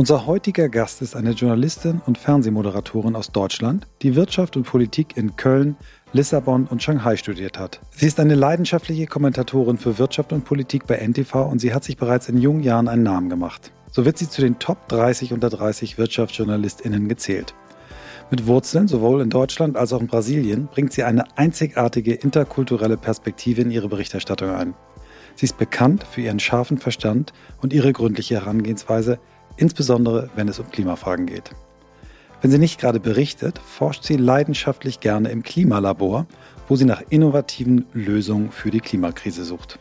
Unser heutiger Gast ist eine Journalistin und Fernsehmoderatorin aus Deutschland, die Wirtschaft und Politik in Köln, Lissabon und Shanghai studiert hat. Sie ist eine leidenschaftliche Kommentatorin für Wirtschaft und Politik bei NTV und sie hat sich bereits in jungen Jahren einen Namen gemacht. So wird sie zu den Top 30 unter 30 WirtschaftsjournalistInnen gezählt. Mit Wurzeln sowohl in Deutschland als auch in Brasilien bringt sie eine einzigartige interkulturelle Perspektive in ihre Berichterstattung ein. Sie ist bekannt für ihren scharfen Verstand und ihre gründliche Herangehensweise, insbesondere wenn es um Klimafragen geht. Wenn sie nicht gerade berichtet, forscht sie leidenschaftlich gerne im Klimalabor, wo sie nach innovativen Lösungen für die Klimakrise sucht.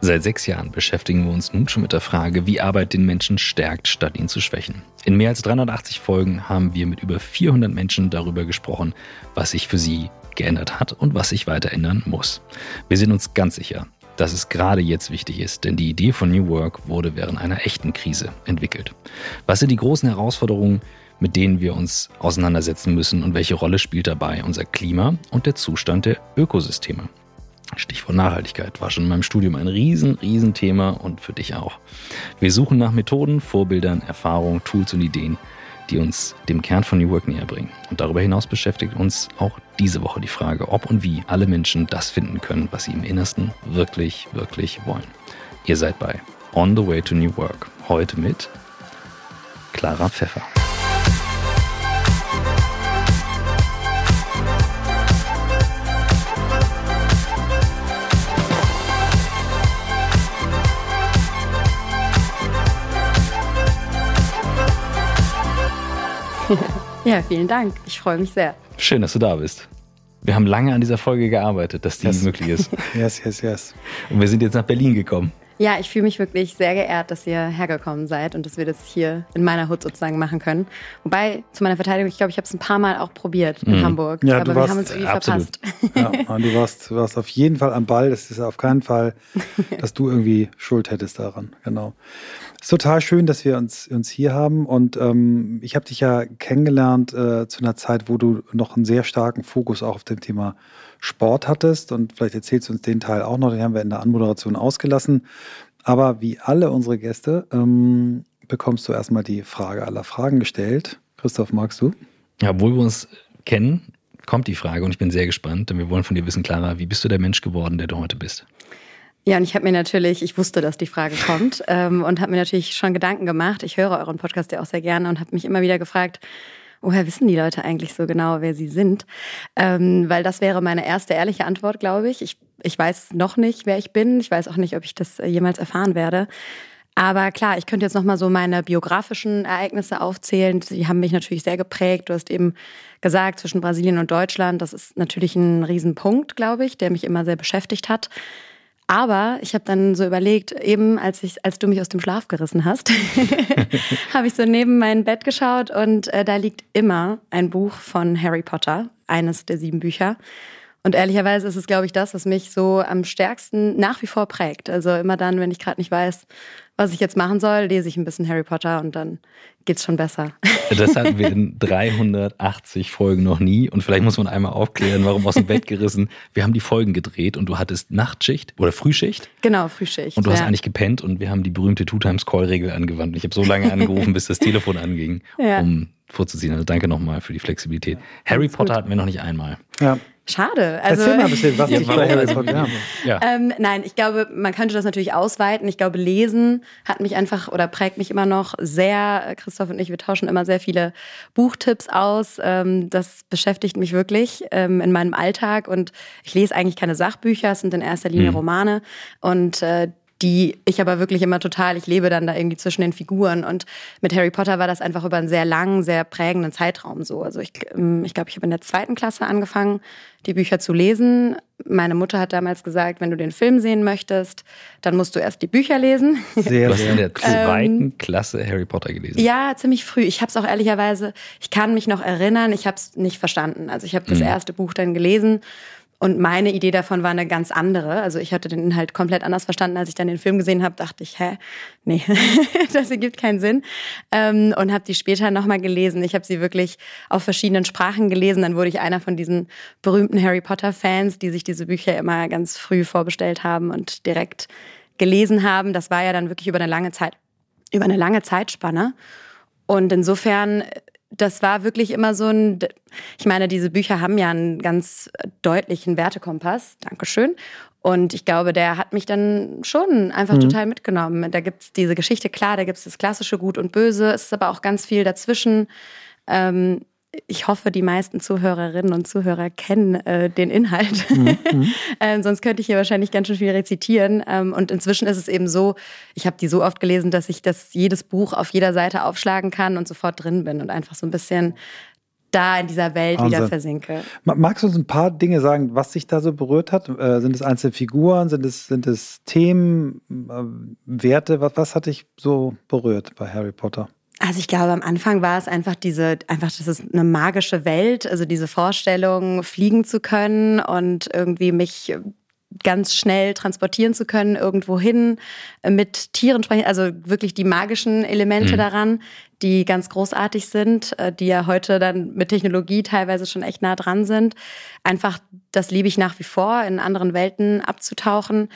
Seit sechs Jahren beschäftigen wir uns nun schon mit der Frage, wie Arbeit den Menschen stärkt, statt ihn zu schwächen. In mehr als 380 Folgen haben wir mit über 400 Menschen darüber gesprochen, was sich für sie geändert hat und was sich weiter ändern muss. Wir sind uns ganz sicher, dass es gerade jetzt wichtig ist, denn die Idee von New Work wurde während einer echten Krise entwickelt. Was sind die großen Herausforderungen, mit denen wir uns auseinandersetzen müssen und welche Rolle spielt dabei unser Klima und der Zustand der Ökosysteme? Stichwort Nachhaltigkeit war schon in meinem Studium ein riesen, riesen Thema und für dich auch. Wir suchen nach Methoden, Vorbildern, Erfahrungen, Tools und Ideen, die uns dem Kern von New Work näher bringen. Und darüber hinaus beschäftigt uns auch diese Woche die Frage, ob und wie alle Menschen das finden können, was sie im Innersten wirklich, wirklich wollen. Ihr seid bei On the Way to New Work. Heute mit Clara Pfeffer. Ja, vielen Dank. Ich freue mich sehr. Schön, dass du da bist. Wir haben lange an dieser Folge gearbeitet, dass die yes. möglich ist. Yes, yes, yes. Und wir sind jetzt nach Berlin gekommen. Ja, ich fühle mich wirklich sehr geehrt, dass ihr hergekommen seid und dass wir das hier in meiner Hut sozusagen machen können. Wobei, zu meiner Verteidigung, ich glaube, ich habe es ein paar Mal auch probiert in mhm. Hamburg. Ja, aber warst, wir haben uns irgendwie absolut. verpasst. Ja, du warst, du warst auf jeden Fall am Ball. Das ist auf keinen Fall, dass du irgendwie Schuld hättest daran. Genau. Es ist total schön, dass wir uns, uns hier haben. Und ähm, ich habe dich ja kennengelernt äh, zu einer Zeit, wo du noch einen sehr starken Fokus auch auf dem Thema Sport hattest. Und vielleicht erzählst du uns den Teil auch noch, den haben wir in der Anmoderation ausgelassen. Aber wie alle unsere Gäste ähm, bekommst du erstmal die Frage aller Fragen gestellt. Christoph, magst du? Ja, obwohl wir uns kennen, kommt die Frage und ich bin sehr gespannt, denn wir wollen von dir wissen, Clara, wie bist du der Mensch geworden, der du heute bist? Ja, und ich habe mir natürlich, ich wusste, dass die Frage kommt ähm, und habe mir natürlich schon Gedanken gemacht. Ich höre euren Podcast ja auch sehr gerne und habe mich immer wieder gefragt, woher wissen die Leute eigentlich so genau, wer sie sind? Ähm, weil das wäre meine erste ehrliche Antwort, glaube ich. ich. Ich weiß noch nicht, wer ich bin. Ich weiß auch nicht, ob ich das äh, jemals erfahren werde. Aber klar, ich könnte jetzt noch mal so meine biografischen Ereignisse aufzählen. Die haben mich natürlich sehr geprägt. Du hast eben gesagt, zwischen Brasilien und Deutschland, das ist natürlich ein Riesenpunkt, glaube ich, der mich immer sehr beschäftigt hat. Aber ich habe dann so überlegt, eben als ich, als du mich aus dem Schlaf gerissen hast, habe ich so neben mein Bett geschaut und äh, da liegt immer ein Buch von Harry Potter, eines der sieben Bücher. Und ehrlicherweise ist es, glaube ich, das, was mich so am stärksten nach wie vor prägt. Also immer dann, wenn ich gerade nicht weiß, was ich jetzt machen soll, lese ich ein bisschen Harry Potter und dann geht's schon besser. Das hatten wir in 380 Folgen noch nie. Und vielleicht muss man einmal aufklären, warum aus dem Bett gerissen. Wir haben die Folgen gedreht und du hattest Nachtschicht oder Frühschicht. Genau, Frühschicht. Und du hast eigentlich gepennt und wir haben die berühmte Two-Times-Call-Regel angewandt. Ich habe so lange angerufen, bis das Telefon anging, ja. um vorzuziehen. Also danke nochmal für die Flexibilität. Harry Potter hatten wir noch nicht einmal. Ja. Schade. Also, Erzähl mal ein bisschen, was dich bei Harry Potter ja. ähm, Nein, ich glaube, man könnte das natürlich ausweiten. Ich glaube, Lesen hat mich einfach oder prägt mich immer noch sehr. Christoph und ich, wir tauschen immer sehr viele Buchtipps aus. Ähm, das beschäftigt mich wirklich ähm, in meinem Alltag und ich lese eigentlich keine Sachbücher, es sind in erster Linie mhm. Romane und äh, die ich aber wirklich immer total, ich lebe dann da irgendwie zwischen den Figuren. Und mit Harry Potter war das einfach über einen sehr langen, sehr prägenden Zeitraum so. Also ich glaube, ähm, ich, glaub, ich habe in der zweiten Klasse angefangen, die Bücher zu lesen. Meine Mutter hat damals gesagt, wenn du den Film sehen möchtest, dann musst du erst die Bücher lesen. Sehr, du hast in der zweiten ähm, Klasse Harry Potter gelesen. Ja, ziemlich früh. Ich habe es auch ehrlicherweise, ich kann mich noch erinnern, ich habe es nicht verstanden. Also ich habe das mhm. erste Buch dann gelesen und meine Idee davon war eine ganz andere. Also ich hatte den Inhalt komplett anders verstanden, als ich dann den Film gesehen habe. Dachte ich, hä, nee, das ergibt keinen Sinn. Ähm, und habe die später nochmal gelesen. Ich habe sie wirklich auf verschiedenen Sprachen gelesen. Dann wurde ich einer von diesen berühmten Harry Potter-Fans, die sich diese Bücher immer ganz früh vorbestellt haben und direkt gelesen haben. Das war ja dann wirklich über eine lange Zeit, über eine lange Zeitspanne. Und insofern, das war wirklich immer so ein, ich meine, diese Bücher haben ja einen ganz deutlichen Wertekompass. Dankeschön. Und ich glaube, der hat mich dann schon einfach mhm. total mitgenommen. Da gibt es diese Geschichte, klar, da gibt es das klassische Gut und Böse. Es ist aber auch ganz viel dazwischen. Ähm, ich hoffe, die meisten Zuhörerinnen und Zuhörer kennen äh, den Inhalt. Mhm. ähm, sonst könnte ich hier wahrscheinlich ganz schön viel rezitieren. Ähm, und inzwischen ist es eben so, ich habe die so oft gelesen, dass ich das jedes Buch auf jeder Seite aufschlagen kann und sofort drin bin und einfach so ein bisschen da in dieser Welt Wahnsinn. wieder versinke. Magst du uns ein paar Dinge sagen, was sich da so berührt hat? Äh, sind es einzelne Figuren? Sind es, sind es Themen, äh, Werte? Was, was hat dich so berührt bei Harry Potter? Also ich glaube, am Anfang war es einfach diese, einfach, das ist eine magische Welt, also diese Vorstellung, fliegen zu können und irgendwie mich ganz schnell transportieren zu können, irgendwo hin, mit Tieren sprechen, also wirklich die magischen Elemente mhm. daran, die ganz großartig sind, äh, die ja heute dann mit Technologie teilweise schon echt nah dran sind. Einfach, das liebe ich nach wie vor, in anderen Welten abzutauchen.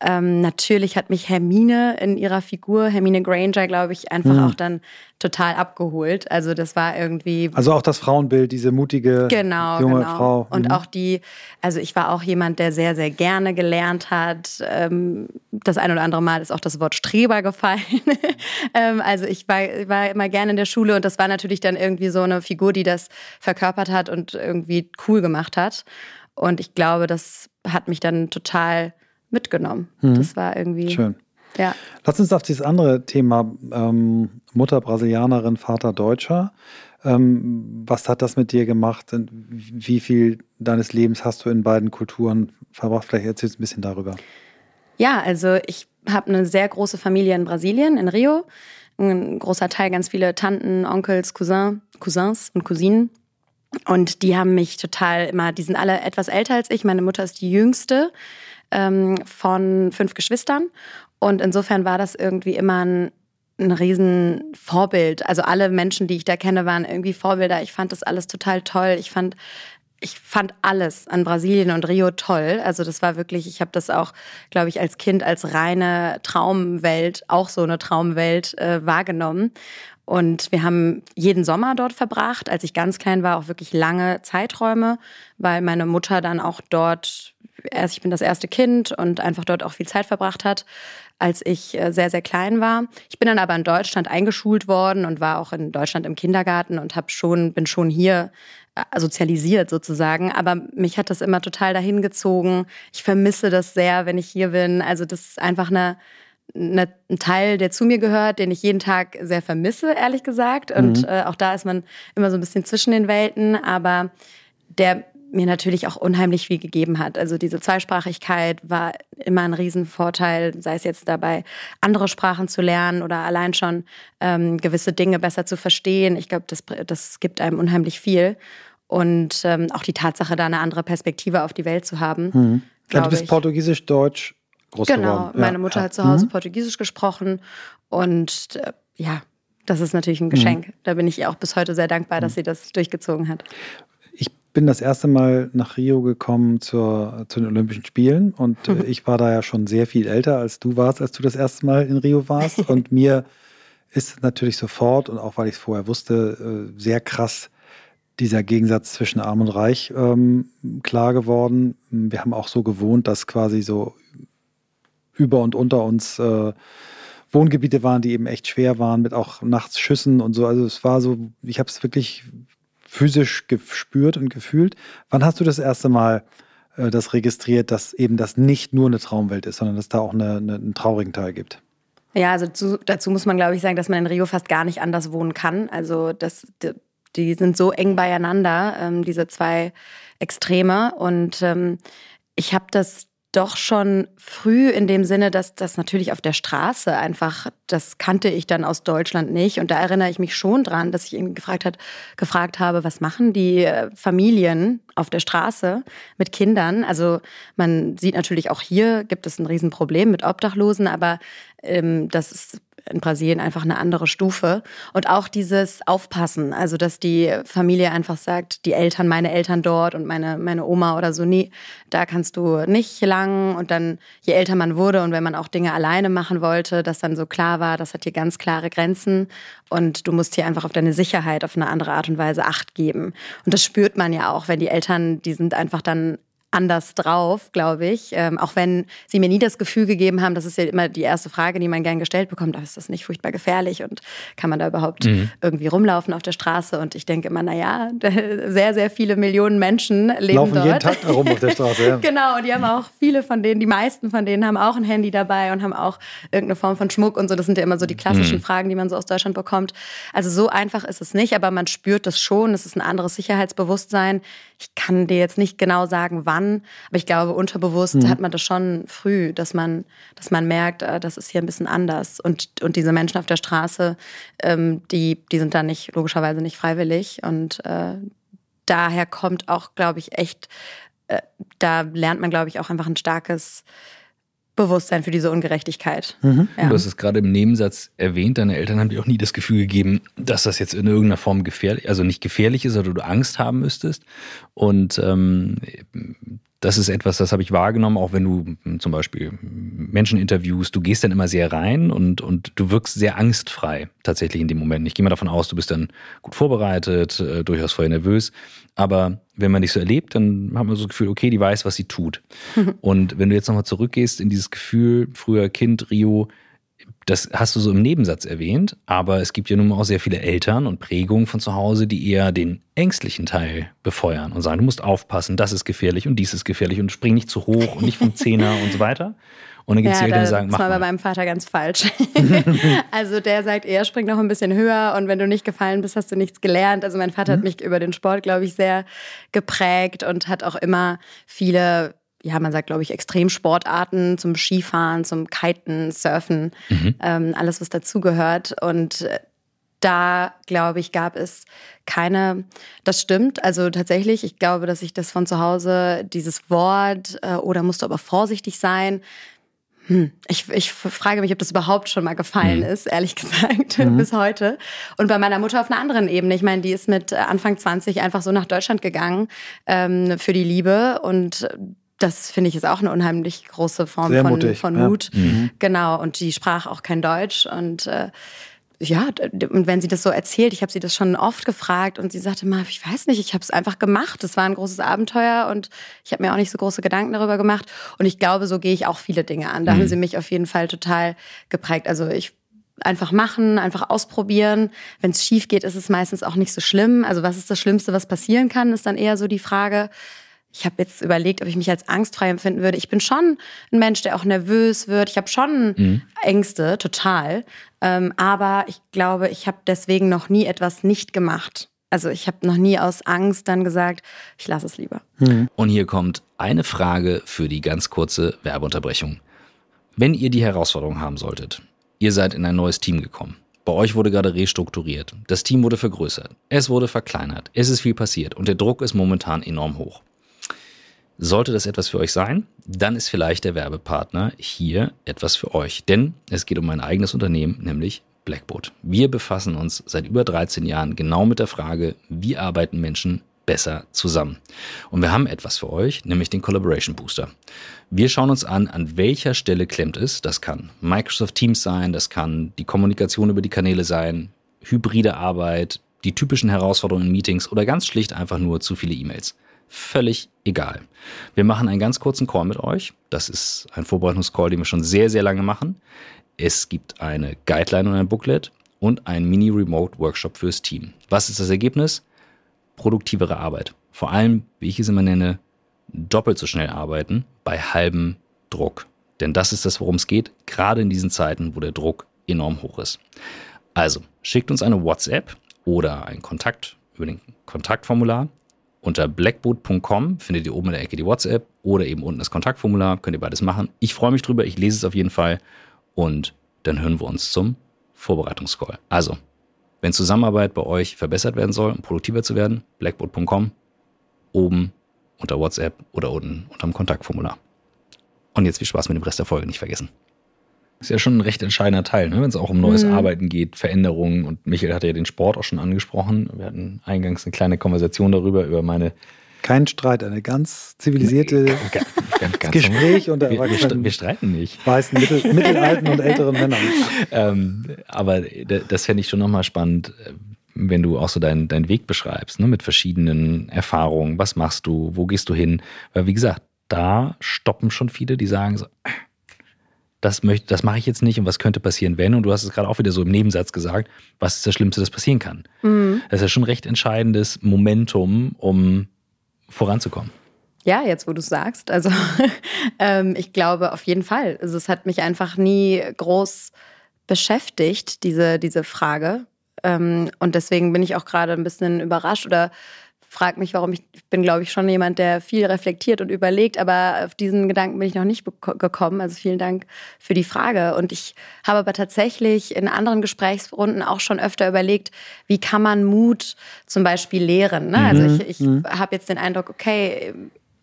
Ähm, natürlich hat mich Hermine in ihrer Figur, Hermine Granger, glaube ich, einfach mhm. auch dann total abgeholt. Also das war irgendwie. Also auch das Frauenbild, diese mutige genau, junge genau. Frau. Mhm. Und auch die, also ich war auch jemand, der sehr, sehr gerne gelernt hat. Ähm, das ein oder andere Mal ist auch das Wort Streber gefallen. ähm, also ich war, war immer gerne in der Schule und das war natürlich dann irgendwie so eine Figur, die das verkörpert hat und irgendwie cool gemacht hat. Und ich glaube, das hat mich dann total mitgenommen. Mhm. Das war irgendwie. Schön. Ja. Lass uns auf dieses andere Thema ähm, Mutter Brasilianerin, Vater Deutscher. Ähm, was hat das mit dir gemacht? Wie viel deines Lebens hast du in beiden Kulturen verbracht? Vielleicht erzählst du ein bisschen darüber. Ja, also ich habe eine sehr große Familie in Brasilien, in Rio. Ein großer Teil, ganz viele Tanten, Onkels, Cousin, Cousins und Cousinen. Und die haben mich total immer, die sind alle etwas älter als ich. Meine Mutter ist die jüngste ähm, von fünf Geschwistern. Und insofern war das irgendwie immer ein, ein Riesenvorbild. Also alle Menschen, die ich da kenne, waren irgendwie Vorbilder. Ich fand das alles total toll. Ich fand ich fand alles an Brasilien und Rio toll. Also das war wirklich, ich habe das auch, glaube ich, als Kind als reine Traumwelt, auch so eine Traumwelt äh, wahrgenommen. Und wir haben jeden Sommer dort verbracht. Als ich ganz klein war, auch wirklich lange Zeiträume, weil meine Mutter dann auch dort erst, ich bin das erste Kind und einfach dort auch viel Zeit verbracht hat, als ich äh, sehr, sehr klein war. Ich bin dann aber in Deutschland eingeschult worden und war auch in Deutschland im Kindergarten und habe schon, bin schon hier äh, sozialisiert sozusagen. Aber mich hat das immer total dahin gezogen. Ich vermisse das sehr, wenn ich hier bin. Also das ist einfach eine, eine, ein Teil, der zu mir gehört, den ich jeden Tag sehr vermisse, ehrlich gesagt. Und mhm. äh, auch da ist man immer so ein bisschen zwischen den Welten. Aber der mir natürlich auch unheimlich viel gegeben hat. Also diese Zweisprachigkeit war immer ein Riesenvorteil, sei es jetzt dabei, andere Sprachen zu lernen oder allein schon ähm, gewisse Dinge besser zu verstehen. Ich glaube, das, das gibt einem unheimlich viel. Und ähm, auch die Tatsache, da eine andere Perspektive auf die Welt zu haben. Mhm. Ja, du bist Portugiesisch, Deutsch groß genau, geworden. Genau, meine Mutter ja. hat zu Hause mhm. Portugiesisch gesprochen und äh, ja, das ist natürlich ein Geschenk. Mhm. Da bin ich ihr auch bis heute sehr dankbar, dass mhm. sie das durchgezogen hat bin das erste Mal nach Rio gekommen zur, zu den Olympischen Spielen und äh, ich war da ja schon sehr viel älter, als du warst, als du das erste Mal in Rio warst. und mir ist natürlich sofort, und auch weil ich es vorher wusste, äh, sehr krass dieser Gegensatz zwischen Arm und Reich ähm, klar geworden. Wir haben auch so gewohnt, dass quasi so über und unter uns äh, Wohngebiete waren, die eben echt schwer waren, mit auch nachts Schüssen und so. Also es war so, ich habe es wirklich physisch gespürt und gefühlt. Wann hast du das erste Mal äh, das registriert, dass eben das nicht nur eine Traumwelt ist, sondern dass da auch eine, eine, einen traurigen Teil gibt? Ja, also zu, dazu muss man, glaube ich, sagen, dass man in Rio fast gar nicht anders wohnen kann. Also das, die, die sind so eng beieinander, ähm, diese zwei Extreme. Und ähm, ich habe das doch schon früh in dem Sinne, dass das natürlich auf der Straße einfach, das kannte ich dann aus Deutschland nicht. Und da erinnere ich mich schon dran, dass ich ihn gefragt, hat, gefragt habe, was machen die äh, Familien auf der Straße mit Kindern? Also man sieht natürlich auch hier gibt es ein Riesenproblem mit Obdachlosen, aber ähm, das ist in Brasilien einfach eine andere Stufe. Und auch dieses Aufpassen, also dass die Familie einfach sagt, die Eltern, meine Eltern dort und meine, meine Oma oder so, nee, da kannst du nicht lang. Und dann, je älter man wurde und wenn man auch Dinge alleine machen wollte, dass dann so klar war, das hat hier ganz klare Grenzen und du musst hier einfach auf deine Sicherheit auf eine andere Art und Weise Acht geben. Und das spürt man ja auch, wenn die Eltern, die sind einfach dann anders drauf, glaube ich. Ähm, auch wenn sie mir nie das Gefühl gegeben haben, das ist ja immer die erste Frage, die man gern gestellt bekommt, aber ist das nicht furchtbar gefährlich und kann man da überhaupt mhm. irgendwie rumlaufen auf der Straße? Und ich denke immer, naja, sehr, sehr viele Millionen Menschen leben Laufen dort. jeden Tag rum auf der Straße, ja. genau, und die haben auch viele von denen, die meisten von denen haben auch ein Handy dabei und haben auch irgendeine Form von Schmuck und so. Das sind ja immer so die klassischen mhm. Fragen, die man so aus Deutschland bekommt. Also so einfach ist es nicht, aber man spürt das schon. Es ist ein anderes Sicherheitsbewusstsein. Ich kann dir jetzt nicht genau sagen, wann, aber ich glaube, unterbewusst mhm. hat man das schon früh, dass man, dass man merkt, äh, das ist hier ein bisschen anders. Und, und diese Menschen auf der Straße, ähm, die, die sind da nicht, logischerweise nicht freiwillig. Und äh, daher kommt auch, glaube ich, echt, äh, da lernt man, glaube ich, auch einfach ein starkes Bewusstsein für diese Ungerechtigkeit. Mhm. Ja. Du hast es gerade im Nebensatz erwähnt, deine Eltern haben dir auch nie das Gefühl gegeben, dass das jetzt in irgendeiner Form gefährlich, also nicht gefährlich ist oder du Angst haben müsstest. Und ähm, das ist etwas, das habe ich wahrgenommen, auch wenn du zum Beispiel Menschen interviewst, du gehst dann immer sehr rein und, und du wirkst sehr angstfrei tatsächlich in dem Moment. Ich gehe mal davon aus, du bist dann gut vorbereitet, äh, durchaus vorher nervös. Aber wenn man dich so erlebt, dann hat man so das Gefühl, okay, die weiß, was sie tut. und wenn du jetzt nochmal zurückgehst in dieses Gefühl, früher Kind, Rio, das hast du so im Nebensatz erwähnt, aber es gibt ja nun mal auch sehr viele Eltern und Prägungen von zu Hause, die eher den ängstlichen Teil befeuern und sagen, du musst aufpassen, das ist gefährlich und dies ist gefährlich und spring nicht zu hoch und nicht vom Zehner und so weiter. Und dann gibt es ja, Eltern, die sagen, mach Das war bei meinem Vater ganz falsch. also der sagt eher, spring noch ein bisschen höher und wenn du nicht gefallen bist, hast du nichts gelernt. Also mein Vater mhm. hat mich über den Sport, glaube ich, sehr geprägt und hat auch immer viele ja, man sagt, glaube ich, Extremsportarten zum Skifahren, zum Kiten, Surfen, mhm. ähm, alles, was dazugehört. Und äh, da, glaube ich, gab es keine, das stimmt, also tatsächlich, ich glaube, dass ich das von zu Hause, dieses Wort, äh, oder musst du aber vorsichtig sein, hm, ich, ich frage mich, ob das überhaupt schon mal gefallen mhm. ist, ehrlich gesagt, mhm. bis heute. Und bei meiner Mutter auf einer anderen Ebene. Ich meine, die ist mit Anfang 20 einfach so nach Deutschland gegangen ähm, für die Liebe und das finde ich ist auch eine unheimlich große Form Sehr von, mutig, von Mut. Ja. Mhm. Genau. Und die sprach auch kein Deutsch. Und äh, ja, und wenn sie das so erzählt, ich habe sie das schon oft gefragt und sie sagte mal, ich weiß nicht, ich habe es einfach gemacht. Es war ein großes Abenteuer und ich habe mir auch nicht so große Gedanken darüber gemacht. Und ich glaube, so gehe ich auch viele Dinge an. Da mhm. haben sie mich auf jeden Fall total geprägt. Also ich einfach machen, einfach ausprobieren. Wenn es schief geht, ist es meistens auch nicht so schlimm. Also was ist das Schlimmste, was passieren kann, ist dann eher so die Frage ich habe jetzt überlegt, ob ich mich als angstfrei empfinden würde. Ich bin schon ein Mensch, der auch nervös wird. Ich habe schon mhm. Ängste, total. Ähm, aber ich glaube, ich habe deswegen noch nie etwas nicht gemacht. Also ich habe noch nie aus Angst dann gesagt, ich lasse es lieber. Mhm. Und hier kommt eine Frage für die ganz kurze Werbeunterbrechung. Wenn ihr die Herausforderung haben solltet, ihr seid in ein neues Team gekommen. Bei euch wurde gerade restrukturiert. Das Team wurde vergrößert. Es wurde verkleinert. Es ist viel passiert und der Druck ist momentan enorm hoch. Sollte das etwas für euch sein, dann ist vielleicht der Werbepartner hier etwas für euch. Denn es geht um mein eigenes Unternehmen, nämlich Blackboard. Wir befassen uns seit über 13 Jahren genau mit der Frage, wie arbeiten Menschen besser zusammen. Und wir haben etwas für euch, nämlich den Collaboration Booster. Wir schauen uns an, an welcher Stelle klemmt es. Das kann Microsoft Teams sein, das kann die Kommunikation über die Kanäle sein, hybride Arbeit, die typischen Herausforderungen in Meetings oder ganz schlicht einfach nur zu viele E-Mails völlig egal. Wir machen einen ganz kurzen Call mit euch. Das ist ein Vorbereitungscall, den wir schon sehr, sehr lange machen. Es gibt eine Guideline und ein Booklet und einen Mini-Remote-Workshop fürs Team. Was ist das Ergebnis? Produktivere Arbeit. Vor allem, wie ich es immer nenne, doppelt so schnell arbeiten bei halbem Druck. Denn das ist das, worum es geht, gerade in diesen Zeiten, wo der Druck enorm hoch ist. Also, schickt uns eine WhatsApp oder einen Kontakt über den Kontaktformular unter blackboot.com findet ihr oben in der Ecke die WhatsApp oder eben unten das Kontaktformular. Könnt ihr beides machen. Ich freue mich drüber. Ich lese es auf jeden Fall. Und dann hören wir uns zum Vorbereitungscall. Also, wenn Zusammenarbeit bei euch verbessert werden soll, um produktiver zu werden, blackboot.com, oben unter WhatsApp oder unten unter dem Kontaktformular. Und jetzt viel Spaß mit dem Rest der Folge nicht vergessen. Ist ja schon ein recht entscheidender Teil, ne? wenn es auch um neues mhm. Arbeiten geht, Veränderungen. Und Michael hatte ja den Sport auch schon angesprochen. Wir hatten eingangs eine kleine Konversation darüber, über meine. Kein Streit, eine ganz zivilisierte ganz, ganz Gespräch unter wir, wir, wir, streiten nicht. Weißen, mittel, mittelalten und älteren Männern. ähm, aber das fände ich schon nochmal spannend, wenn du auch so deinen, deinen Weg beschreibst, ne? mit verschiedenen Erfahrungen. Was machst du? Wo gehst du hin? Weil, wie gesagt, da stoppen schon viele, die sagen so, das, möchte, das mache ich jetzt nicht und was könnte passieren, wenn? Und du hast es gerade auch wieder so im Nebensatz gesagt, was ist das Schlimmste, das passieren kann? Mhm. Das ist ja schon ein recht entscheidendes Momentum, um voranzukommen. Ja, jetzt wo du es sagst. Also ähm, ich glaube auf jeden Fall. Also es hat mich einfach nie groß beschäftigt, diese, diese Frage. Ähm, und deswegen bin ich auch gerade ein bisschen überrascht oder frage mich, warum ich, ich bin, glaube ich, schon jemand, der viel reflektiert und überlegt, aber auf diesen Gedanken bin ich noch nicht gekommen. Also vielen Dank für die Frage. Und ich habe aber tatsächlich in anderen Gesprächsrunden auch schon öfter überlegt, wie kann man Mut zum Beispiel lehren. Ne? Also mhm. ich, ich mhm. habe jetzt den Eindruck, okay,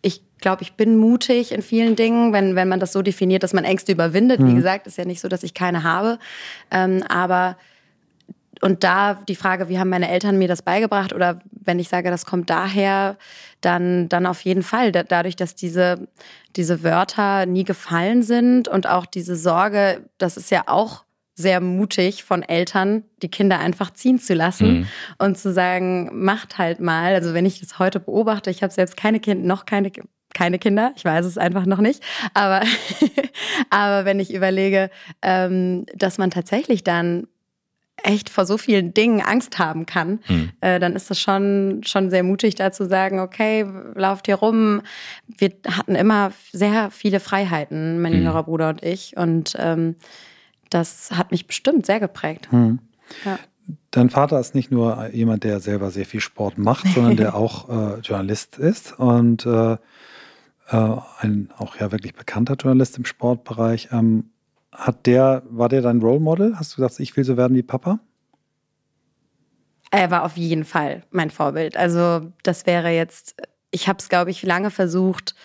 ich glaube, ich bin mutig in vielen Dingen, wenn, wenn man das so definiert, dass man Ängste überwindet. Mhm. Wie gesagt, ist ja nicht so, dass ich keine habe. Ähm, aber und da die Frage, wie haben meine Eltern mir das beigebracht oder wenn ich sage, das kommt daher, dann, dann auf jeden Fall. dadurch, dass diese, diese Wörter nie gefallen sind und auch diese Sorge, das ist ja auch sehr mutig von Eltern, die Kinder einfach ziehen zu lassen mhm. und zu sagen, macht halt mal. Also wenn ich das heute beobachte, ich habe selbst keine Kinder, noch keine keine Kinder, ich weiß es einfach noch nicht, aber, aber wenn ich überlege, ähm, dass man tatsächlich dann echt vor so vielen Dingen Angst haben kann, mhm. äh, dann ist das schon, schon sehr mutig, da zu sagen, okay, lauft hier rum. Wir hatten immer sehr viele Freiheiten, mein mhm. jüngerer Bruder und ich. Und ähm, das hat mich bestimmt sehr geprägt. Mhm. Ja. Dein Vater ist nicht nur jemand, der selber sehr viel Sport macht, sondern der auch äh, Journalist ist und äh, äh, ein auch ja wirklich bekannter Journalist im Sportbereich. Ähm, hat der, war der dein Role Model? Hast du gesagt, ich will so werden wie Papa? Er war auf jeden Fall mein Vorbild. Also das wäre jetzt, ich habe es, glaube ich, lange versucht,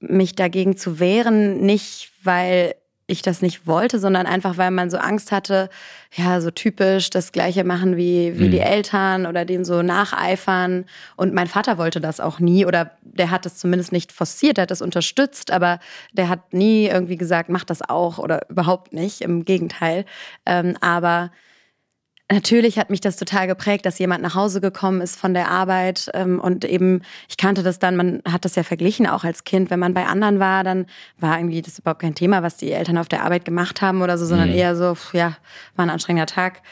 mich dagegen zu wehren, nicht weil ich das nicht wollte, sondern einfach, weil man so Angst hatte, ja, so typisch das Gleiche machen wie, wie mhm. die Eltern oder dem so nacheifern. Und mein Vater wollte das auch nie oder der hat es zumindest nicht forciert, der hat das unterstützt, aber der hat nie irgendwie gesagt, mach das auch oder überhaupt nicht, im Gegenteil. Ähm, aber Natürlich hat mich das total geprägt, dass jemand nach Hause gekommen ist von der Arbeit ähm, und eben, ich kannte das dann, man hat das ja verglichen auch als Kind, wenn man bei anderen war, dann war irgendwie das überhaupt kein Thema, was die Eltern auf der Arbeit gemacht haben oder so, sondern mhm. eher so, ja, war ein anstrengender Tag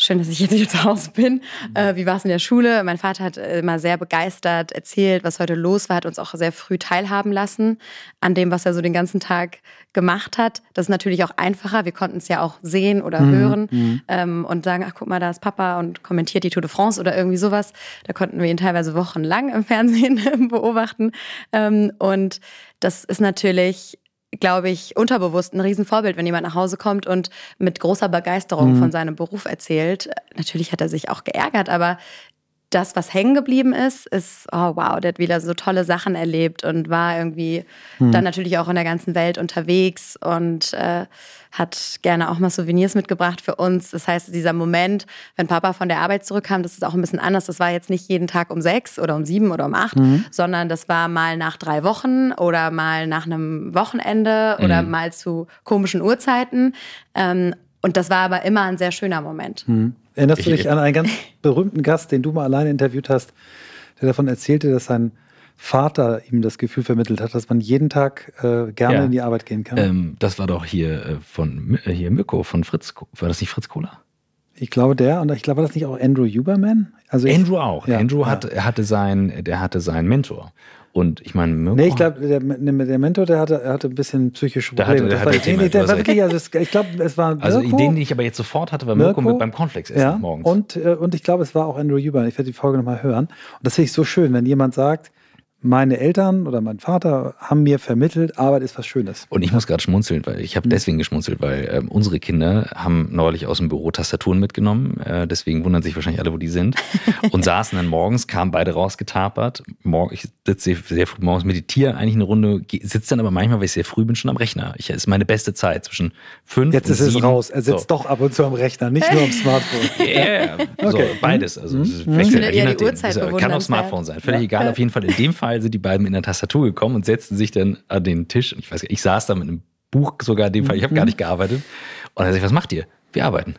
schön, dass ich jetzt wieder zu Hause bin. Äh, wie war es in der Schule? Mein Vater hat immer sehr begeistert erzählt, was heute los war, hat uns auch sehr früh teilhaben lassen an dem, was er so den ganzen Tag gemacht hat. Das ist natürlich auch einfacher. Wir konnten es ja auch sehen oder mhm. hören mhm. Ähm, und sagen, ach guck mal, da ist Papa und kommentiert die Tour de France oder irgendwie sowas. Da konnten wir ihn teilweise wochenlang im Fernsehen beobachten. Ähm, und das ist natürlich glaube ich, unterbewusst ein Riesenvorbild, wenn jemand nach Hause kommt und mit großer Begeisterung mhm. von seinem Beruf erzählt. Natürlich hat er sich auch geärgert, aber das, was hängen geblieben ist, ist, oh wow, der hat wieder so tolle Sachen erlebt und war irgendwie hm. dann natürlich auch in der ganzen Welt unterwegs und äh, hat gerne auch mal Souvenirs mitgebracht für uns. Das heißt, dieser Moment, wenn Papa von der Arbeit zurückkam, das ist auch ein bisschen anders. Das war jetzt nicht jeden Tag um sechs oder um sieben oder um acht, mhm. sondern das war mal nach drei Wochen oder mal nach einem Wochenende mhm. oder mal zu komischen Uhrzeiten. Ähm, und das war aber immer ein sehr schöner Moment. Mhm. Erinnerst du dich an einen ganz berühmten Gast, den du mal alleine interviewt hast, der davon erzählte, dass sein Vater ihm das Gefühl vermittelt hat, dass man jeden Tag äh, gerne ja. in die Arbeit gehen kann? Ähm, das war doch hier äh, von äh, hier Mirko von Fritz. War das nicht Fritz Kohler? Ich glaube der und ich glaube, war das nicht auch Andrew Huberman? Also Andrew ich, auch. Ja, Andrew hat, ja. hatte sein, der hatte seinen Mentor. Und ich meine, Mirko Nee, ich glaube, der, der Mentor, der hatte, hatte ein bisschen psychische Probleme. Der hatte, der hatte der war wirklich, also es, ich glaube, es war Mirko, Also Ideen, die ich aber jetzt sofort hatte, war Mirko, Mirko mit beim Cornflakes essen ja, morgens. Und, äh, und ich glaube, es war auch Andrew Huber. Ich werde die Folge nochmal hören. Und das finde ich so schön, wenn jemand sagt, meine Eltern oder mein Vater haben mir vermittelt, Arbeit ist was Schönes. Und ich muss gerade schmunzeln, weil ich habe mhm. deswegen geschmunzelt, weil äh, unsere Kinder haben neulich aus dem Büro Tastaturen mitgenommen. Äh, deswegen wundern sich wahrscheinlich alle, wo die sind. Und saßen dann morgens, kamen beide rausgetapert. Morgen, ich sitze sehr früh morgens, meditiere eigentlich eine Runde, sitze dann aber manchmal, weil ich sehr früh bin, schon am Rechner. Ich, ist meine beste Zeit zwischen fünf Jetzt und ist es raus. Er sitzt so. doch ab und zu am Rechner, nicht nur am Smartphone. Ja, yeah, okay. so, beides. Also, mhm. es wechselt, je nachdem. Also, kann auch Smartphone sein. Völlig ja. egal. Auf jeden Fall in dem Fall sind die beiden in der Tastatur gekommen und setzten sich dann an den Tisch. Ich weiß, ich saß da mit einem Buch sogar in dem Fall. Ich habe gar nicht gearbeitet. Und er sagt, was macht ihr? Wir arbeiten.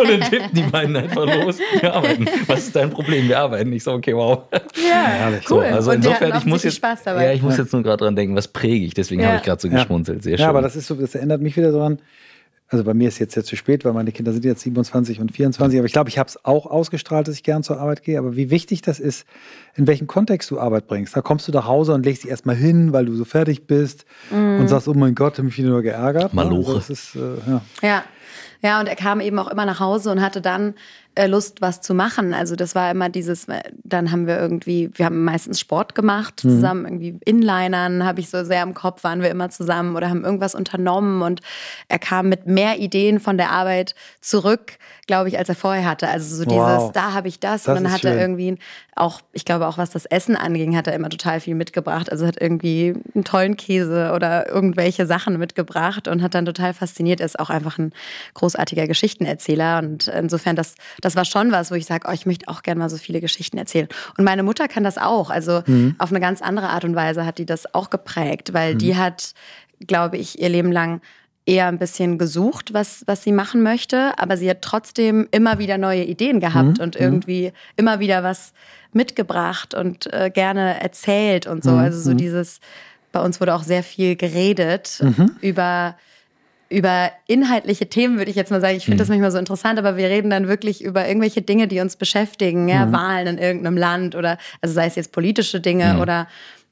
Und dann tippen die beiden einfach los. Wir arbeiten. Was ist dein Problem? Wir arbeiten. Ich so, okay, wow. Ja, cool. So, also und insofern, ich muss jetzt, Spaß dabei. Ja, ich muss jetzt nur gerade dran denken, was präge ich? Deswegen ja. habe ich gerade so geschmunzelt. Sehr schön. Ja, aber das ist so, das erinnert mich wieder daran, also bei mir ist jetzt ja zu spät, weil meine Kinder sind jetzt 27 und 24. Aber ich glaube, ich habe es auch ausgestrahlt, dass ich gern zur Arbeit gehe. Aber wie wichtig das ist, in welchem Kontext du Arbeit bringst. Da kommst du nach Hause und legst dich erstmal hin, weil du so fertig bist mm. und sagst, oh mein Gott, habe mich wieder nur geärgert. Maloche. Also ist, äh, ja. ja. Ja, und er kam eben auch immer nach Hause und hatte dann äh, Lust, was zu machen. Also das war immer dieses, äh, dann haben wir irgendwie, wir haben meistens Sport gemacht mhm. zusammen, mhm. irgendwie Inlinern habe ich so sehr im Kopf, waren wir immer zusammen oder haben irgendwas unternommen und er kam mit mehr Ideen von der Arbeit zurück, glaube ich, als er vorher hatte. Also so wow. dieses, da habe ich das, das und dann hat schön. er irgendwie auch, ich glaube auch was das Essen anging, hat er immer total viel mitgebracht. Also hat irgendwie einen tollen Käse oder irgendwelche Sachen mitgebracht und hat dann total fasziniert. Er ist auch einfach ein großartiger Geschichtenerzähler und insofern das, das war schon was, wo ich sage, oh, ich möchte auch gerne mal so viele Geschichten erzählen. Und meine Mutter kann das auch. Also mhm. auf eine ganz andere Art und Weise hat die das auch geprägt, weil mhm. die hat, glaube ich, ihr Leben lang eher ein bisschen gesucht, was, was sie machen möchte, aber sie hat trotzdem immer wieder neue Ideen gehabt mhm. und mhm. irgendwie immer wieder was mitgebracht und äh, gerne erzählt und so. Mhm. Also so mhm. dieses, bei uns wurde auch sehr viel geredet über über inhaltliche Themen würde ich jetzt mal sagen. Ich finde das manchmal so interessant, aber wir reden dann wirklich über irgendwelche Dinge, die uns beschäftigen, ja, Wahlen in irgendeinem Land oder also sei es jetzt politische Dinge oder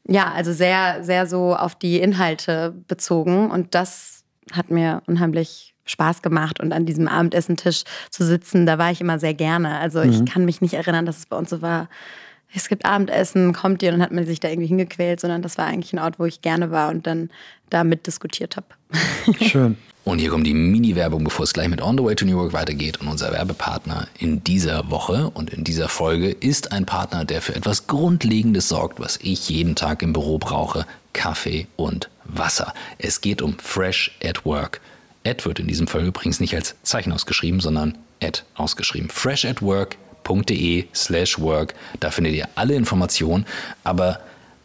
ja, also sehr, sehr so auf die Inhalte bezogen. Und das hat mir unheimlich Spaß gemacht und an diesem Abendessentisch zu sitzen, da war ich immer sehr gerne. Also mhm. ich kann mich nicht erinnern, dass es bei uns so war, es gibt Abendessen, kommt ihr und dann hat man sich da irgendwie hingequält, sondern das war eigentlich ein Ort, wo ich gerne war und dann da mitdiskutiert habe. Schön. Und hier kommt die Mini-Werbung, bevor es gleich mit On the Way to New York weitergeht. Und unser Werbepartner in dieser Woche und in dieser Folge ist ein Partner, der für etwas Grundlegendes sorgt, was ich jeden Tag im Büro brauche. Kaffee und Wasser. Es geht um Fresh at Work. Ad wird in diesem Fall übrigens nicht als Zeichen ausgeschrieben, sondern Ad ausgeschrieben. Fresh at Work.de slash work. Da findet ihr alle Informationen. Aber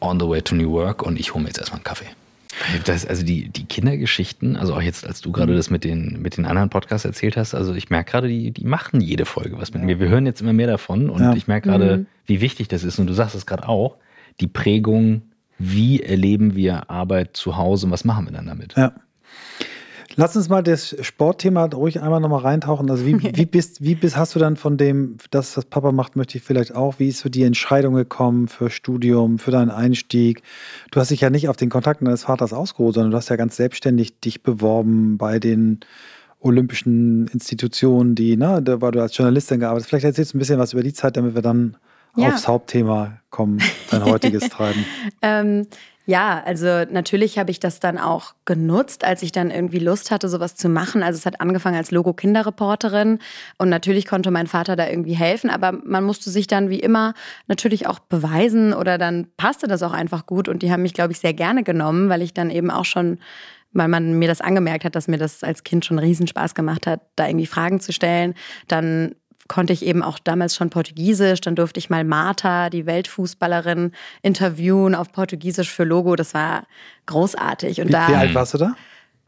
On the Way to New Work und ich hole mir jetzt erstmal einen Kaffee. Das, also die, die Kindergeschichten, also auch jetzt, als du gerade mhm. das mit den, mit den anderen Podcasts erzählt hast, also ich merke gerade, die, die machen jede Folge was mit ja. mir. Wir hören jetzt immer mehr davon und ja. ich merke gerade, mhm. wie wichtig das ist. Und du sagst es gerade auch, die Prägung, wie erleben wir Arbeit zu Hause und was machen wir dann damit? Ja. Lass uns mal das Sportthema ruhig einmal nochmal reintauchen. Also wie, wie bist, wie bist, hast du dann von dem, das, was Papa macht, möchte ich vielleicht auch, wie ist für die Entscheidung gekommen für Studium, für deinen Einstieg? Du hast dich ja nicht auf den Kontakten deines Vaters ausgeruht, sondern du hast ja ganz selbstständig dich beworben bei den olympischen Institutionen, die, ne, da war du als Journalistin gearbeitet. Vielleicht erzählst du ein bisschen was über die Zeit, damit wir dann ja. aufs Hauptthema kommen, dein heutiges Treiben. ähm, ja, also natürlich habe ich das dann auch genutzt, als ich dann irgendwie Lust hatte, sowas zu machen. Also es hat angefangen als Logo-Kinderreporterin und natürlich konnte mein Vater da irgendwie helfen, aber man musste sich dann wie immer natürlich auch beweisen oder dann passte das auch einfach gut und die haben mich, glaube ich, sehr gerne genommen, weil ich dann eben auch schon weil man mir das angemerkt hat, dass mir das als Kind schon Riesenspaß gemacht hat, da irgendwie Fragen zu stellen. Dann konnte ich eben auch damals schon Portugiesisch. Dann durfte ich mal Marta, die Weltfußballerin, interviewen auf Portugiesisch für Logo. Das war großartig. Und wie, da, wie alt warst du da?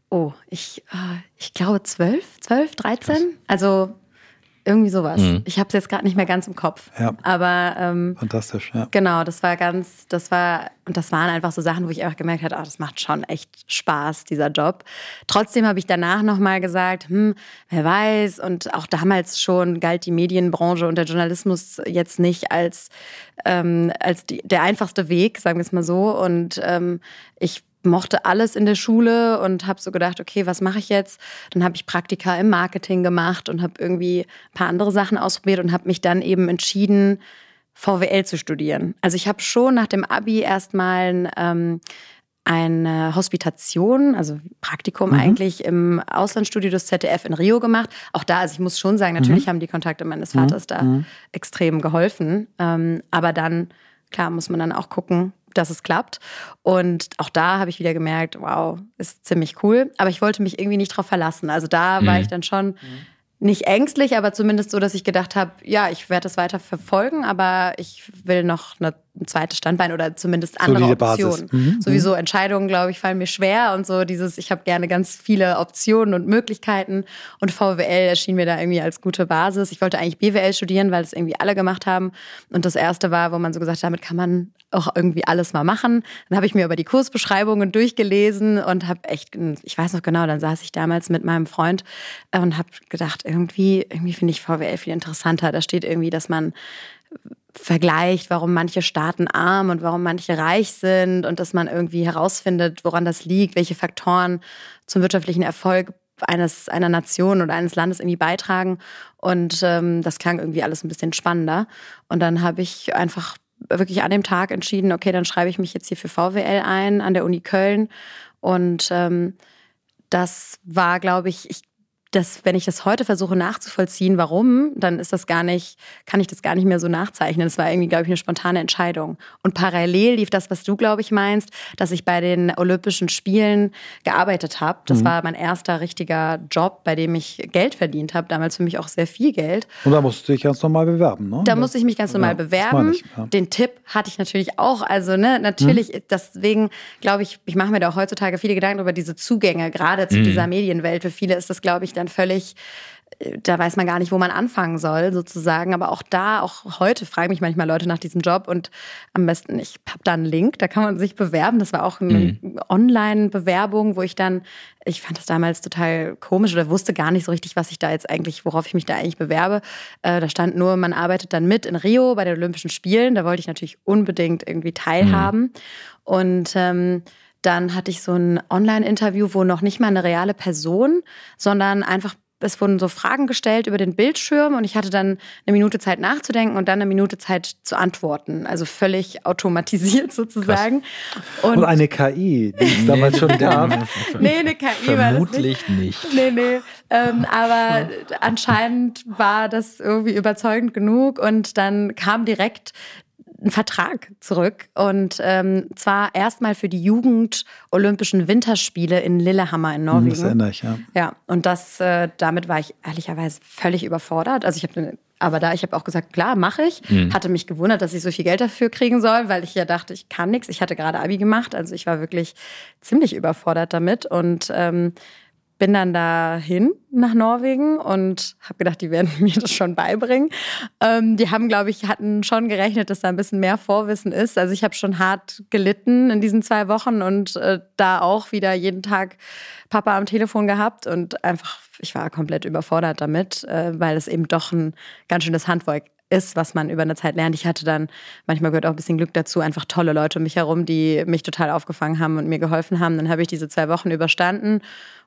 Oh, ich, äh, ich glaube zwölf, zwölf, dreizehn. Also irgendwie sowas. Mhm. Ich habe es jetzt gerade nicht mehr ganz im Kopf. Ja. Aber ähm, fantastisch, ja. Genau, das war ganz, das war, und das waren einfach so Sachen, wo ich einfach gemerkt habe, oh, das macht schon echt Spaß, dieser Job. Trotzdem habe ich danach nochmal gesagt, hm, wer weiß, und auch damals schon galt die Medienbranche und der Journalismus jetzt nicht als, ähm, als die, der einfachste Weg, sagen wir es mal so. Und ähm, ich mochte alles in der Schule und habe so gedacht, okay, was mache ich jetzt? Dann habe ich Praktika im Marketing gemacht und habe irgendwie ein paar andere Sachen ausprobiert und habe mich dann eben entschieden, VWL zu studieren. Also ich habe schon nach dem Abi erstmal ähm, eine Hospitation, also Praktikum mhm. eigentlich im Auslandsstudio des ZDF in Rio gemacht. Auch da, also ich muss schon sagen, natürlich mhm. haben die Kontakte meines Vaters mhm. da mhm. extrem geholfen. Ähm, aber dann, klar, muss man dann auch gucken, dass es klappt. Und auch da habe ich wieder gemerkt, wow, ist ziemlich cool. Aber ich wollte mich irgendwie nicht drauf verlassen. Also da mhm. war ich dann schon mhm. nicht ängstlich, aber zumindest so, dass ich gedacht habe, ja, ich werde das weiter verfolgen, aber ich will noch eine ein zweites Standbein oder zumindest andere Solide Optionen. Mhm. Sowieso Entscheidungen, glaube ich, fallen mir schwer und so dieses, ich habe gerne ganz viele Optionen und Möglichkeiten und VWL erschien mir da irgendwie als gute Basis. Ich wollte eigentlich BWL studieren, weil es irgendwie alle gemacht haben und das erste war, wo man so gesagt hat, damit kann man auch irgendwie alles mal machen. Dann habe ich mir aber die Kursbeschreibungen durchgelesen und habe echt, ich weiß noch genau, dann saß ich damals mit meinem Freund und habe gedacht, irgendwie, irgendwie finde ich VWL viel interessanter. Da steht irgendwie, dass man vergleicht, warum manche Staaten arm und warum manche reich sind und dass man irgendwie herausfindet, woran das liegt, welche Faktoren zum wirtschaftlichen Erfolg eines, einer Nation oder eines Landes irgendwie beitragen. Und ähm, das klang irgendwie alles ein bisschen spannender. Und dann habe ich einfach wirklich an dem Tag entschieden, okay, dann schreibe ich mich jetzt hier für VWL ein an der Uni Köln. Und ähm, das war, glaube ich, ich dass wenn ich das heute versuche nachzuvollziehen, warum, dann ist das gar nicht, kann ich das gar nicht mehr so nachzeichnen. Das war irgendwie, glaube ich, eine spontane Entscheidung. Und parallel lief das, was du, glaube ich, meinst, dass ich bei den Olympischen Spielen gearbeitet habe. Das mhm. war mein erster richtiger Job, bei dem ich Geld verdient habe. Damals für mich auch sehr viel Geld. Und da musst du dich ganz normal bewerben, ne? Da musste ich mich ganz normal ja, bewerben. Ich, ja. Den Tipp hatte ich natürlich auch. Also, ne, natürlich, mhm. deswegen glaube ich, ich mache mir da auch heutzutage viele Gedanken über diese Zugänge, gerade zu mhm. dieser Medienwelt. Für viele ist das, glaube ich, dann völlig äh, da weiß man gar nicht, wo man anfangen soll, sozusagen. Aber auch da, auch heute fragen mich manchmal Leute nach diesem Job und am besten, ich habe da einen Link, da kann man sich bewerben. Das war auch eine mhm. Online-Bewerbung, wo ich dann, ich fand das damals total komisch oder wusste gar nicht so richtig, was ich da jetzt eigentlich, worauf ich mich da eigentlich bewerbe. Äh, da stand nur, man arbeitet dann mit in Rio bei den Olympischen Spielen. Da wollte ich natürlich unbedingt irgendwie teilhaben. Mhm. Und ähm, dann hatte ich so ein Online-Interview, wo noch nicht mal eine reale Person, sondern einfach es wurden so Fragen gestellt über den Bildschirm und ich hatte dann eine Minute Zeit nachzudenken und dann eine Minute Zeit zu antworten. Also völlig automatisiert sozusagen. Und, und, eine KI, die es damals schon gab. nee, eine KI Vermutlich war das nicht. nicht. Nee, nee. Ähm, aber anscheinend war das irgendwie überzeugend genug und dann kam direkt einen Vertrag zurück und ähm, zwar erstmal für die Jugend Olympischen Winterspiele in Lillehammer in Norwegen. Das erinnere ich, ja. Ja, und das, äh, damit war ich ehrlicherweise völlig überfordert. Also ich habe aber da, ich habe auch gesagt, klar, mache ich. Mhm. Hatte mich gewundert, dass ich so viel Geld dafür kriegen soll, weil ich ja dachte, ich kann nichts. Ich hatte gerade Abi gemacht, also ich war wirklich ziemlich überfordert damit und ähm, bin dann dahin nach Norwegen und habe gedacht, die werden mir das schon beibringen. Ähm, die haben, glaube ich, hatten schon gerechnet, dass da ein bisschen mehr Vorwissen ist. Also ich habe schon hart gelitten in diesen zwei Wochen und äh, da auch wieder jeden Tag Papa am Telefon gehabt und einfach, ich war komplett überfordert damit, äh, weil es eben doch ein ganz schönes Handwerk ist, was man über eine Zeit lernt. Ich hatte dann, manchmal gehört auch ein bisschen Glück dazu, einfach tolle Leute um mich herum, die mich total aufgefangen haben und mir geholfen haben. Dann habe ich diese zwei Wochen überstanden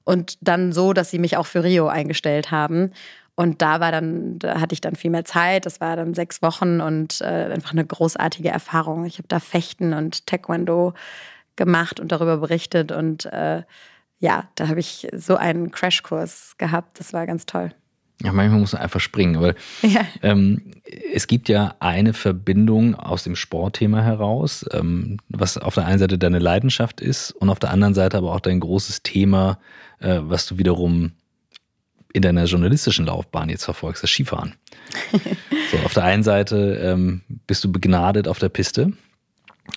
und dann so, dass sie mich auch für Rio eingestellt haben. Und da war dann, da hatte ich dann viel mehr Zeit. Das war dann sechs Wochen und äh, einfach eine großartige Erfahrung. Ich habe da Fechten und Taekwondo gemacht und darüber berichtet. Und äh, ja, da habe ich so einen Crashkurs gehabt. Das war ganz toll. Ja, manchmal muss man einfach springen, weil ja. ähm, es gibt ja eine Verbindung aus dem Sportthema heraus, ähm, was auf der einen Seite deine Leidenschaft ist und auf der anderen Seite aber auch dein großes Thema, äh, was du wiederum in deiner journalistischen Laufbahn jetzt verfolgst, das Skifahren. so, auf der einen Seite ähm, bist du begnadet auf der Piste,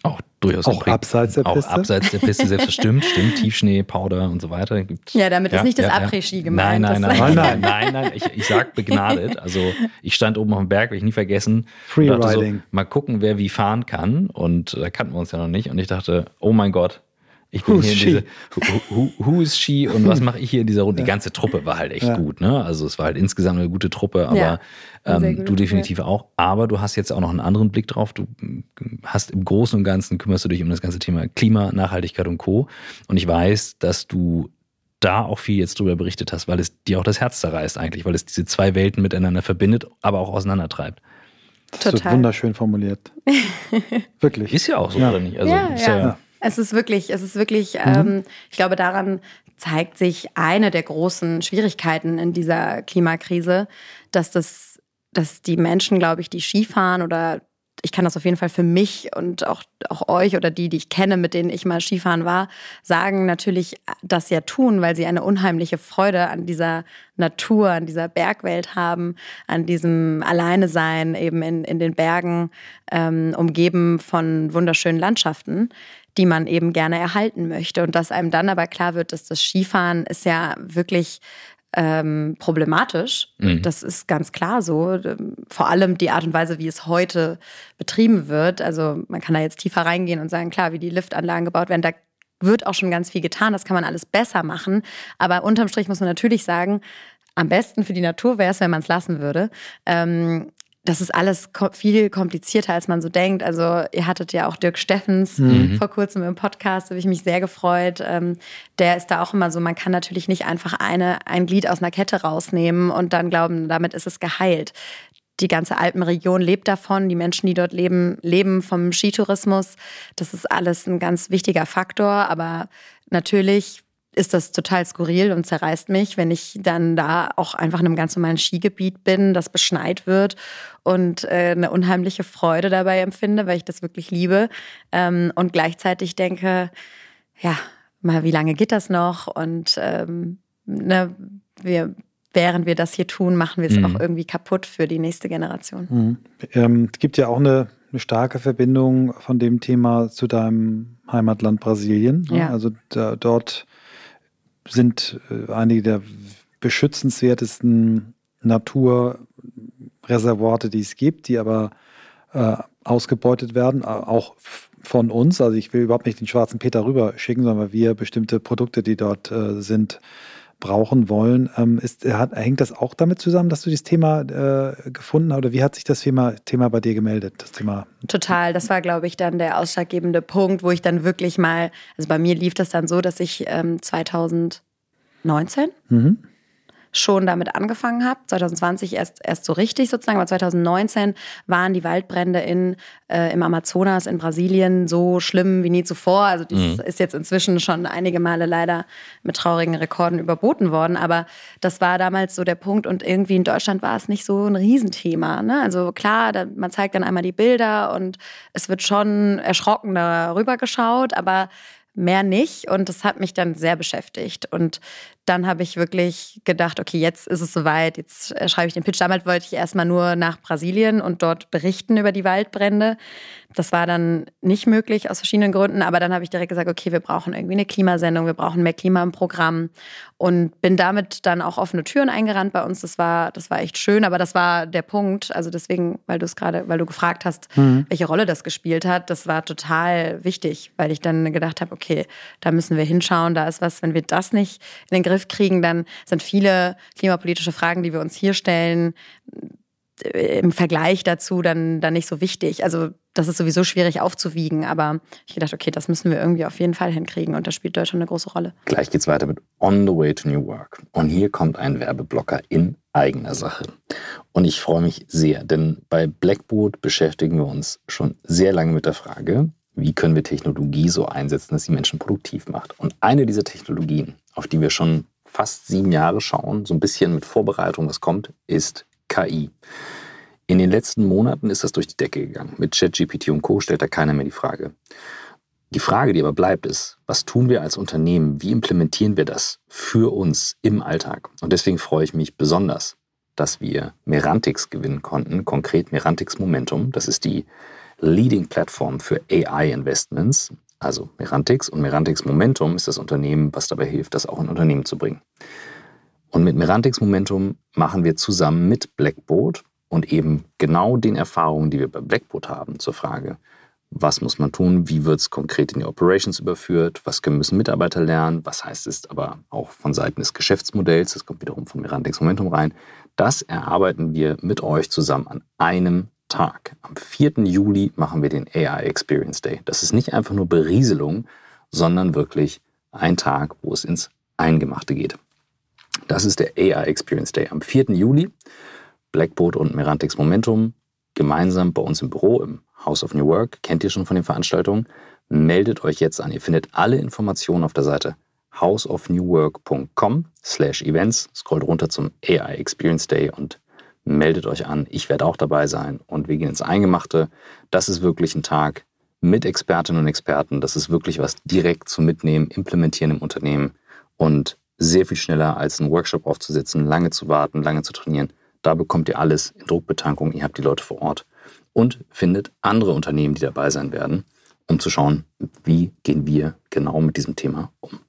auch durchaus auch abseits der Piste. Auch abseits der Piste, selbst stimmt, stimmt. Tiefschnee, Powder und so weiter. Ja, damit ja, ist nicht das ja, Après-Ski gemeint. Nein, nein, nein, nein, nein, nein, Ich, ich sag begnadet. Also ich stand oben auf dem Berg, werde ich nie vergessen. Freeriding. So, mal gucken, wer wie fahren kann. Und da kannten wir uns ja noch nicht. Und ich dachte, oh mein Gott, ich bin Who's hier in diese who, who, is she und was mache ich hier in dieser Runde? Die ganze Truppe war halt echt ja. gut, ne? Also es war halt insgesamt eine gute Truppe, aber ja, ähm, du definitiv auch. Aber du hast jetzt auch noch einen anderen Blick drauf. Du hast im Großen und Ganzen kümmerst du dich um das ganze Thema Klima, Nachhaltigkeit und Co. Und ich weiß, dass du da auch viel jetzt drüber berichtet hast, weil es dir auch das Herz zerreißt eigentlich, weil es diese zwei Welten miteinander verbindet, aber auch auseinandertreibt. Total. Das ist wunderschön formuliert. Wirklich. Ist ja auch so, ja. oder nicht? Also, ja, ja. Es ist wirklich, es ist wirklich, mhm. ähm, ich glaube, daran zeigt sich eine der großen Schwierigkeiten in dieser Klimakrise, dass das, dass die Menschen, glaube ich, die Skifahren oder ich kann das auf jeden Fall für mich und auch, auch euch oder die, die ich kenne, mit denen ich mal Skifahren war, sagen natürlich das ja tun, weil sie eine unheimliche Freude an dieser Natur, an dieser Bergwelt haben, an diesem Alleine sein, eben in, in den Bergen, ähm, umgeben von wunderschönen Landschaften die man eben gerne erhalten möchte. Und dass einem dann aber klar wird, dass das Skifahren ist ja wirklich ähm, problematisch. Mhm. Das ist ganz klar so. Vor allem die Art und Weise, wie es heute betrieben wird. Also man kann da jetzt tiefer reingehen und sagen, klar, wie die Liftanlagen gebaut werden, da wird auch schon ganz viel getan. Das kann man alles besser machen. Aber unterm Strich muss man natürlich sagen, am besten für die Natur wäre es, wenn man es lassen würde. Ähm, das ist alles viel komplizierter, als man so denkt. Also ihr hattet ja auch Dirk Steffens mhm. vor kurzem im Podcast, da habe ich mich sehr gefreut. Ähm, der ist da auch immer so, man kann natürlich nicht einfach eine, ein Glied aus einer Kette rausnehmen und dann glauben, damit ist es geheilt. Die ganze Alpenregion lebt davon, die Menschen, die dort leben, leben vom Skitourismus. Das ist alles ein ganz wichtiger Faktor, aber natürlich ist das total skurril und zerreißt mich, wenn ich dann da auch einfach in einem ganz normalen Skigebiet bin, das beschneit wird und äh, eine unheimliche Freude dabei empfinde, weil ich das wirklich liebe. Ähm, und gleichzeitig denke, ja, mal, wie lange geht das noch? Und ähm, ne, wir, während wir das hier tun, machen wir es mhm. auch irgendwie kaputt für die nächste Generation. Mhm. Ähm, es gibt ja auch eine, eine, starke Verbindung von dem Thema zu deinem Heimatland Brasilien. Ne? Ja. Also da, dort sind äh, einige der beschützenswertesten Naturreservoire, die es gibt, die aber äh, ausgebeutet werden, auch von uns. Also ich will überhaupt nicht den schwarzen Peter rüber schicken, sondern wir bestimmte Produkte, die dort äh, sind, brauchen wollen. Ähm, ist, hat, hängt das auch damit zusammen, dass du dieses Thema äh, gefunden hast? Oder wie hat sich das Thema, Thema bei dir gemeldet? Das Thema? Total. Das war, glaube ich, dann der ausschlaggebende Punkt, wo ich dann wirklich mal, also bei mir lief das dann so, dass ich ähm, 2019 mhm schon damit angefangen habe. 2020 erst, erst so richtig sozusagen, aber 2019 waren die Waldbrände in, äh, im Amazonas in Brasilien so schlimm wie nie zuvor. Also das mhm. ist jetzt inzwischen schon einige Male leider mit traurigen Rekorden überboten worden. Aber das war damals so der Punkt und irgendwie in Deutschland war es nicht so ein Riesenthema. Ne? Also klar, da, man zeigt dann einmal die Bilder und es wird schon erschrocken darüber geschaut, aber mehr nicht. Und das hat mich dann sehr beschäftigt. Und dann habe ich wirklich gedacht, okay, jetzt ist es soweit, jetzt äh, schreibe ich den Pitch. Damals wollte ich erstmal nur nach Brasilien und dort berichten über die Waldbrände. Das war dann nicht möglich aus verschiedenen Gründen, aber dann habe ich direkt gesagt, okay, wir brauchen irgendwie eine Klimasendung, wir brauchen mehr Klima im Programm und bin damit dann auch offene Türen eingerannt bei uns. Das war, das war echt schön, aber das war der Punkt. Also deswegen, weil du es gerade, weil du gefragt hast, mhm. welche Rolle das gespielt hat, das war total wichtig, weil ich dann gedacht habe, okay, da müssen wir hinschauen, da ist was, wenn wir das nicht in den Griff kriegen, dann sind viele klimapolitische Fragen, die wir uns hier stellen, im Vergleich dazu dann, dann nicht so wichtig. Also das ist sowieso schwierig aufzuwiegen, aber ich gedacht, okay, das müssen wir irgendwie auf jeden Fall hinkriegen und da spielt Deutschland eine große Rolle. Gleich geht's weiter mit On the Way to New Work. Und hier kommt ein Werbeblocker in eigener Sache. Und ich freue mich sehr, denn bei Blackboard beschäftigen wir uns schon sehr lange mit der Frage, wie können wir Technologie so einsetzen, dass sie Menschen produktiv macht. Und eine dieser Technologien, auf die wir schon fast sieben Jahre schauen, so ein bisschen mit Vorbereitung, was kommt, ist KI. In den letzten Monaten ist das durch die Decke gegangen. Mit ChatGPT und Co. stellt da keiner mehr die Frage. Die Frage, die aber bleibt, ist, was tun wir als Unternehmen? Wie implementieren wir das für uns im Alltag? Und deswegen freue ich mich besonders, dass wir Merantix gewinnen konnten, konkret Merantix Momentum. Das ist die Leading Plattform für AI Investments, also Merantix. Und Merantix Momentum ist das Unternehmen, was dabei hilft, das auch in Unternehmen zu bringen. Und mit Merantix Momentum machen wir zusammen mit Blackboard und eben genau den Erfahrungen, die wir bei Blackboard haben, zur Frage, was muss man tun, wie wird es konkret in die Operations überführt, was müssen Mitarbeiter lernen, was heißt es aber auch von Seiten des Geschäftsmodells, das kommt wiederum von Merantix Momentum rein, das erarbeiten wir mit euch zusammen an einem Tag. Am 4. Juli machen wir den AI Experience Day. Das ist nicht einfach nur Berieselung, sondern wirklich ein Tag, wo es ins Eingemachte geht. Das ist der AI Experience Day am 4. Juli. Blackboard und Merantix Momentum gemeinsam bei uns im Büro im House of New Work. Kennt ihr schon von den Veranstaltungen? Meldet euch jetzt an. Ihr findet alle Informationen auf der Seite houseofnewwork.com slash events. Scrollt runter zum AI Experience Day und meldet euch an. Ich werde auch dabei sein und wir gehen ins Eingemachte. Das ist wirklich ein Tag mit Expertinnen und Experten. Das ist wirklich was direkt zum Mitnehmen, implementieren im Unternehmen und sehr viel schneller als einen Workshop aufzusetzen, lange zu warten, lange zu trainieren. Da bekommt ihr alles in Druckbetankung, ihr habt die Leute vor Ort und findet andere Unternehmen, die dabei sein werden, um zu schauen, wie gehen wir genau mit diesem Thema um.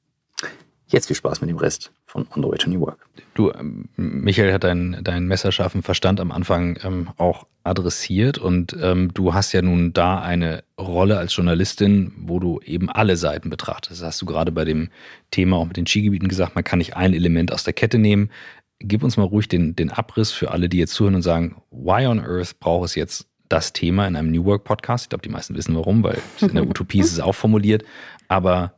Jetzt viel Spaß mit dem Rest von On the Way to New Work. Du, ähm, Michael hat deinen dein messerscharfen Verstand am Anfang ähm, auch adressiert und ähm, du hast ja nun da eine Rolle als Journalistin, wo du eben alle Seiten betrachtest. Das hast du gerade bei dem Thema auch mit den Skigebieten gesagt, man kann nicht ein Element aus der Kette nehmen. Gib uns mal ruhig den, den Abriss für alle, die jetzt zuhören und sagen, why on earth braucht es jetzt das Thema in einem New Work Podcast? Ich glaube, die meisten wissen warum, weil in der Utopie ist es auch formuliert. Aber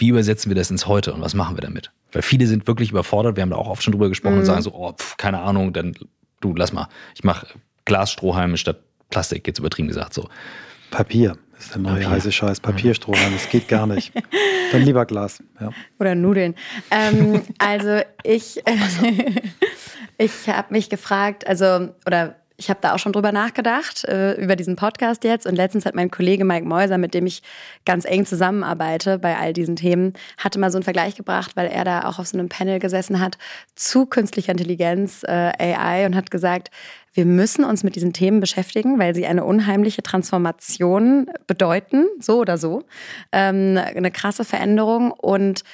wie übersetzen wir das ins Heute und was machen wir damit? Weil viele sind wirklich überfordert, wir haben da auch oft schon drüber gesprochen mhm. und sagen so, oh, pf, keine Ahnung, dann du, lass mal, ich mache Glasstrohhalme statt Plastik, jetzt übertrieben gesagt so. Papier ist der neue Papier. heiße Scheiß. Papierstrohhalm, das geht gar nicht. Dann lieber Glas. Ja. Oder Nudeln. Ähm, also ich, äh, ich habe mich gefragt, also, oder ich habe da auch schon drüber nachgedacht, äh, über diesen Podcast jetzt. Und letztens hat mein Kollege Mike Mäuser, mit dem ich ganz eng zusammenarbeite bei all diesen Themen, hatte mal so einen Vergleich gebracht, weil er da auch auf so einem Panel gesessen hat zu künstlicher Intelligenz, äh, AI, und hat gesagt, wir müssen uns mit diesen Themen beschäftigen, weil sie eine unheimliche Transformation bedeuten, so oder so. Ähm, eine krasse Veränderung. Und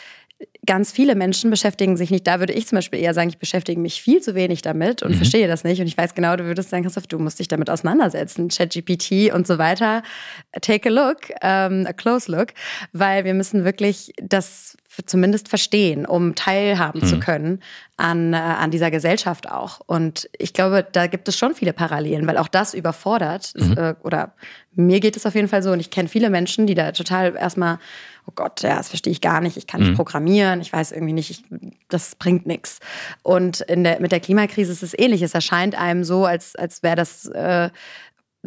ganz viele Menschen beschäftigen sich nicht. Da würde ich zum Beispiel eher sagen, ich beschäftige mich viel zu wenig damit und mhm. verstehe das nicht. Und ich weiß genau, du würdest sagen, Christoph, du musst dich damit auseinandersetzen. ChatGPT und so weiter. Take a look, um, a close look, weil wir müssen wirklich das zumindest verstehen, um teilhaben mhm. zu können an, äh, an dieser Gesellschaft auch. Und ich glaube, da gibt es schon viele Parallelen, weil auch das überfordert. Mhm. Äh, oder mir geht es auf jeden Fall so. Und ich kenne viele Menschen, die da total erstmal oh Gott, ja, das verstehe ich gar nicht, ich kann nicht mhm. programmieren, ich weiß irgendwie nicht, ich, das bringt nichts. Und in der, mit der Klimakrise ist es ähnlich. Es erscheint einem so, als, als wäre das äh,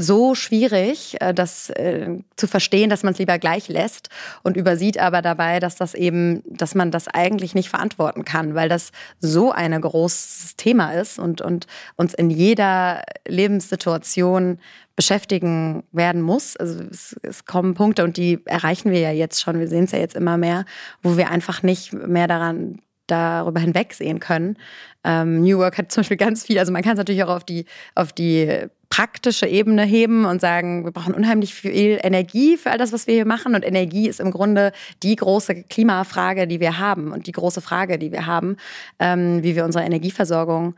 so schwierig, äh, das äh, zu verstehen, dass man es lieber gleich lässt und übersieht aber dabei, dass das eben, dass man das eigentlich nicht verantworten kann, weil das so ein großes Thema ist und, und uns in jeder Lebenssituation beschäftigen werden muss. Also es, es kommen Punkte und die erreichen wir ja jetzt schon. Wir sehen es ja jetzt immer mehr, wo wir einfach nicht mehr daran darüber hinwegsehen können. Ähm, New Work hat zum Beispiel ganz viel, also man kann es natürlich auch auf die, auf die praktische Ebene heben und sagen, wir brauchen unheimlich viel Energie für all das, was wir hier machen. Und Energie ist im Grunde die große Klimafrage, die wir haben und die große Frage, die wir haben, ähm, wie wir unsere Energieversorgung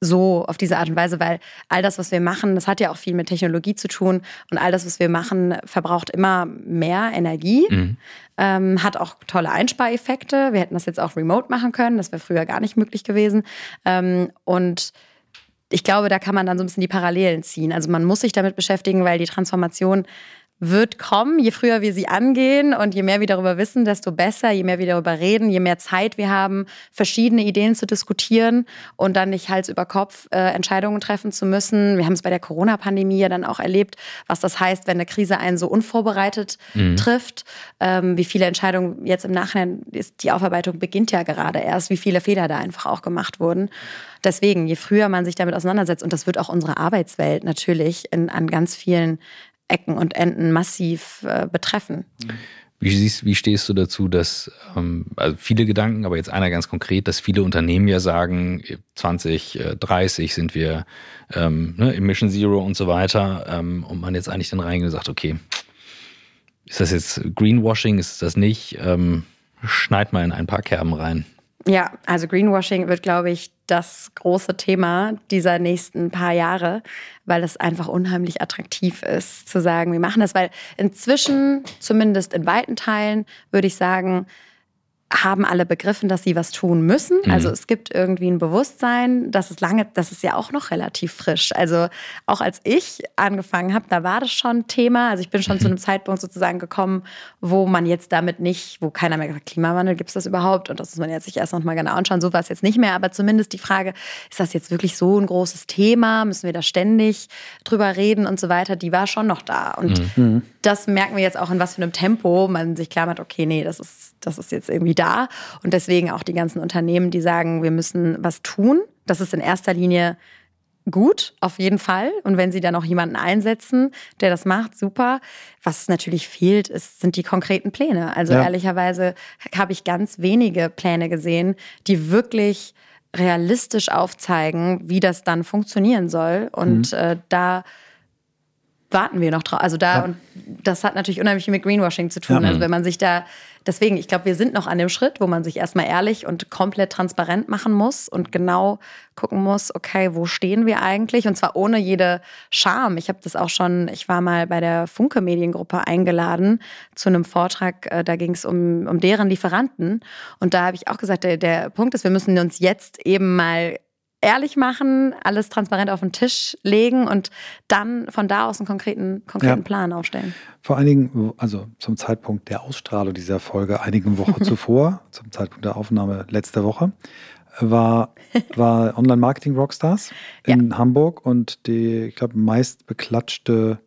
so auf diese Art und Weise, weil all das, was wir machen, das hat ja auch viel mit Technologie zu tun und all das, was wir machen, verbraucht immer mehr Energie, mhm. ähm, hat auch tolle Einspareffekte. Wir hätten das jetzt auch remote machen können, das wäre früher gar nicht möglich gewesen. Ähm, und ich glaube, da kann man dann so ein bisschen die Parallelen ziehen. Also man muss sich damit beschäftigen, weil die Transformation wird kommen. Je früher wir sie angehen und je mehr wir darüber wissen, desto besser, je mehr wir darüber reden, je mehr Zeit wir haben, verschiedene Ideen zu diskutieren und dann nicht Hals über Kopf äh, Entscheidungen treffen zu müssen. Wir haben es bei der Corona-Pandemie ja dann auch erlebt, was das heißt, wenn eine Krise einen so unvorbereitet mhm. trifft. Ähm, wie viele Entscheidungen jetzt im Nachhinein ist, die Aufarbeitung beginnt ja gerade erst, wie viele Fehler da einfach auch gemacht wurden. Deswegen, je früher man sich damit auseinandersetzt, und das wird auch unsere Arbeitswelt natürlich in, an ganz vielen Ecken und Enden massiv äh, betreffen. Wie, siehst, wie stehst du dazu, dass ähm, also viele Gedanken, aber jetzt einer ganz konkret, dass viele Unternehmen ja sagen, 2030 sind wir ähm, ne, Emission Zero und so weiter ähm, und man jetzt eigentlich dann reingeht und sagt, okay, ist das jetzt Greenwashing, ist das nicht? Ähm, schneid mal in ein paar Kerben rein. Ja, also Greenwashing wird, glaube ich, das große Thema dieser nächsten paar Jahre, weil es einfach unheimlich attraktiv ist, zu sagen, wir machen das, weil inzwischen, zumindest in weiten Teilen, würde ich sagen, haben alle begriffen, dass sie was tun müssen. Mhm. Also es gibt irgendwie ein Bewusstsein, das ist lange, das ist ja auch noch relativ frisch. Also auch als ich angefangen habe, da war das schon Thema. Also ich bin schon mhm. zu einem Zeitpunkt sozusagen gekommen, wo man jetzt damit nicht, wo keiner mehr gesagt, Klimawandel, gibt es das überhaupt? Und das muss man jetzt sich erst noch mal genau anschauen. So war es jetzt nicht mehr. Aber zumindest die Frage, ist das jetzt wirklich so ein großes Thema? Müssen wir da ständig drüber reden und so weiter? Die war schon noch da. Und mhm. das merken wir jetzt auch in was für einem Tempo man sich klar macht, okay, nee, das ist, das ist jetzt irgendwie da. Und deswegen auch die ganzen Unternehmen, die sagen, wir müssen was tun. Das ist in erster Linie gut, auf jeden Fall. Und wenn Sie dann auch jemanden einsetzen, der das macht, super. Was natürlich fehlt, ist, sind die konkreten Pläne. Also ja. ehrlicherweise habe ich ganz wenige Pläne gesehen, die wirklich realistisch aufzeigen, wie das dann funktionieren soll. Und mhm. äh, da warten wir noch drauf. Also da, ja. und das hat natürlich unheimlich viel mit Greenwashing zu tun. Ja. Also wenn man sich da, deswegen, ich glaube, wir sind noch an dem Schritt, wo man sich erstmal ehrlich und komplett transparent machen muss und genau gucken muss, okay, wo stehen wir eigentlich? Und zwar ohne jede Scham. Ich habe das auch schon, ich war mal bei der Funke Mediengruppe eingeladen zu einem Vortrag, äh, da ging es um, um deren Lieferanten. Und da habe ich auch gesagt, der, der Punkt ist, wir müssen uns jetzt eben mal ehrlich machen, alles transparent auf den Tisch legen und dann von da aus einen konkreten, konkreten ja. Plan aufstellen. Vor einigen, also zum Zeitpunkt der Ausstrahlung dieser Folge, einigen Wochen zuvor, zum Zeitpunkt der Aufnahme letzte Woche, war, war Online Marketing Rockstars in ja. Hamburg und die, ich glaube, meist beklatschte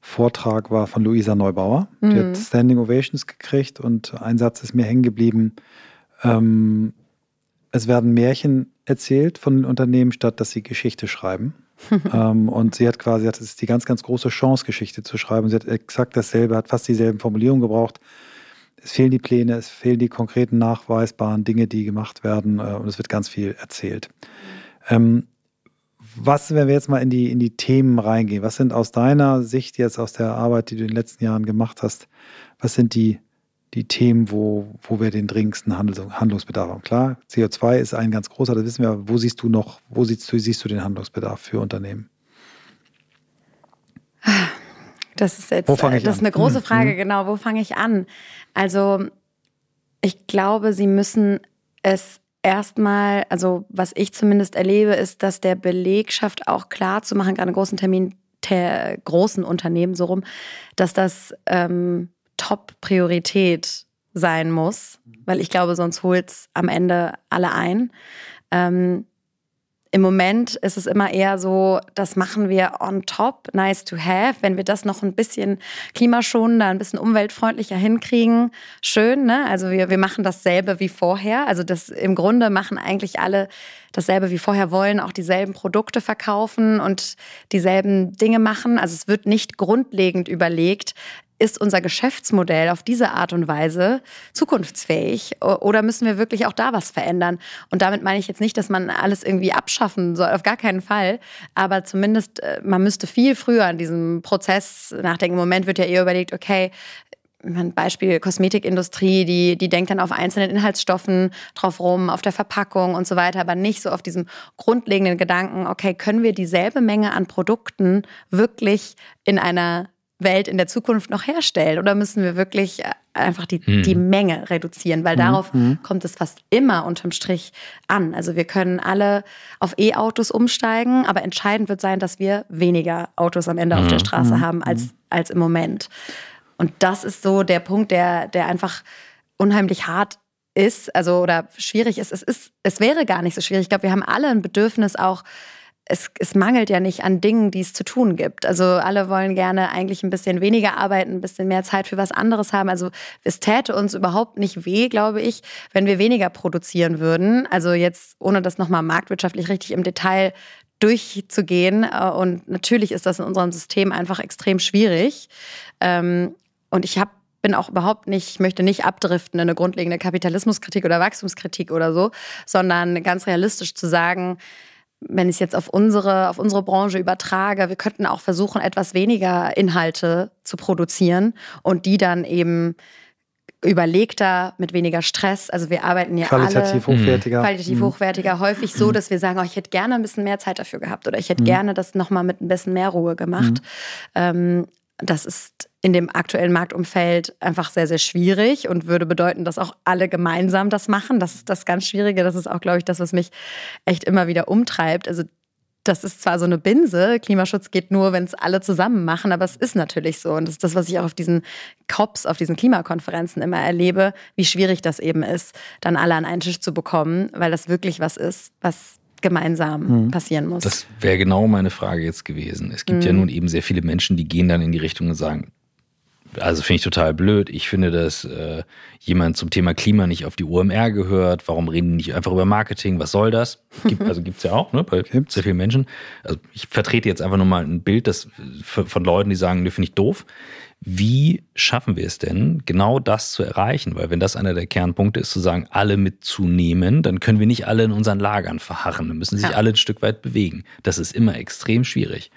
Vortrag war von Luisa Neubauer. Mhm. Die hat mhm. Standing Ovations gekriegt und ein Satz ist mir hängen geblieben. Ähm, es werden Märchen erzählt von den Unternehmen, statt dass sie Geschichte schreiben. ähm, und sie hat quasi, das ist die ganz, ganz große Chance, Geschichte zu schreiben. Sie hat exakt dasselbe, hat fast dieselben Formulierungen gebraucht. Es fehlen die Pläne, es fehlen die konkreten, nachweisbaren Dinge, die gemacht werden äh, und es wird ganz viel erzählt. Ähm, was, wenn wir jetzt mal in die, in die Themen reingehen, was sind aus deiner Sicht jetzt, aus der Arbeit, die du in den letzten Jahren gemacht hast, was sind die die Themen, wo, wo wir den dringendsten Handlungsbedarf haben. Klar, CO2 ist ein ganz großer, das wissen wir, aber wo siehst du noch, wo siehst du, siehst du den Handlungsbedarf für Unternehmen? Das ist jetzt das an? ist eine große mhm. Frage, mhm. genau. Wo fange ich an? Also, ich glaube, Sie müssen es erstmal, also was ich zumindest erlebe, ist, dass der Belegschaft auch klar zu machen, gerade großen Termin, der großen Unternehmen so rum, dass das ähm, Top-Priorität sein muss, weil ich glaube, sonst holt es am Ende alle ein. Ähm, Im Moment ist es immer eher so, das machen wir on top, nice to have. Wenn wir das noch ein bisschen klimaschonender, ein bisschen umweltfreundlicher hinkriegen, schön. Ne? Also wir, wir machen dasselbe wie vorher. Also das im Grunde machen eigentlich alle dasselbe wie vorher, wollen auch dieselben Produkte verkaufen und dieselben Dinge machen. Also es wird nicht grundlegend überlegt, ist unser Geschäftsmodell auf diese Art und Weise zukunftsfähig oder müssen wir wirklich auch da was verändern? Und damit meine ich jetzt nicht, dass man alles irgendwie abschaffen soll, auf gar keinen Fall, aber zumindest äh, man müsste viel früher an diesem Prozess nachdenken. Im Moment wird ja eher überlegt, okay, ein Beispiel Kosmetikindustrie, die, die denkt dann auf einzelnen Inhaltsstoffen drauf rum, auf der Verpackung und so weiter, aber nicht so auf diesem grundlegenden Gedanken, okay, können wir dieselbe Menge an Produkten wirklich in einer Welt in der Zukunft noch herstellen? Oder müssen wir wirklich äh, einfach die, hm. die Menge reduzieren? Weil darauf hm. kommt es fast immer unterm Strich an. Also wir können alle auf E-Autos umsteigen, aber entscheidend wird sein, dass wir weniger Autos am Ende hm. auf der hm. Straße hm. haben als, als im Moment. Und das ist so der Punkt, der, der einfach unheimlich hart ist, also oder schwierig ist. Es ist, es wäre gar nicht so schwierig. Ich glaube, wir haben alle ein Bedürfnis auch, es, es mangelt ja nicht an Dingen, die es zu tun gibt. Also alle wollen gerne eigentlich ein bisschen weniger arbeiten, ein bisschen mehr Zeit für was anderes haben. Also es täte uns überhaupt nicht weh, glaube ich, wenn wir weniger produzieren würden. Also jetzt, ohne das nochmal marktwirtschaftlich richtig im Detail durchzugehen. Äh, und natürlich ist das in unserem System einfach extrem schwierig. Ähm, und ich habe bin auch überhaupt nicht, ich möchte nicht abdriften in eine grundlegende Kapitalismuskritik oder Wachstumskritik oder so, sondern ganz realistisch zu sagen, wenn ich es jetzt auf unsere, auf unsere Branche übertrage, wir könnten auch versuchen, etwas weniger Inhalte zu produzieren und die dann eben überlegter, mit weniger Stress. Also wir arbeiten ja qualitativ alle hochwertiger. qualitativ mhm. hochwertiger, häufig so, dass wir sagen, oh, ich hätte gerne ein bisschen mehr Zeit dafür gehabt oder ich hätte mhm. gerne das nochmal mit ein bisschen mehr Ruhe gemacht. Mhm. Ähm, das ist in dem aktuellen Marktumfeld einfach sehr, sehr schwierig und würde bedeuten, dass auch alle gemeinsam das machen. Das ist das ganz Schwierige. Das ist auch, glaube ich, das, was mich echt immer wieder umtreibt. Also das ist zwar so eine Binse, Klimaschutz geht nur, wenn es alle zusammen machen, aber es ist natürlich so. Und das ist das, was ich auch auf diesen COPs, auf diesen Klimakonferenzen immer erlebe, wie schwierig das eben ist, dann alle an einen Tisch zu bekommen, weil das wirklich was ist, was gemeinsam mhm. passieren muss. Das wäre genau meine Frage jetzt gewesen. Es gibt mhm. ja nun eben sehr viele Menschen, die gehen dann in die Richtung und sagen, also finde ich total blöd. Ich finde, dass äh, jemand zum Thema Klima nicht auf die UMR gehört. Warum reden die nicht einfach über Marketing? Was soll das? Gibt, also gibt es ja auch, ne, bei gibt's. sehr vielen Menschen. Also ich vertrete jetzt einfach nur mal ein Bild das, von Leuten, die sagen, das finde ich doof. Wie schaffen wir es denn, genau das zu erreichen? Weil wenn das einer der Kernpunkte ist, zu sagen, alle mitzunehmen, dann können wir nicht alle in unseren Lagern verharren. Dann müssen sich ja. alle ein Stück weit bewegen. Das ist immer extrem schwierig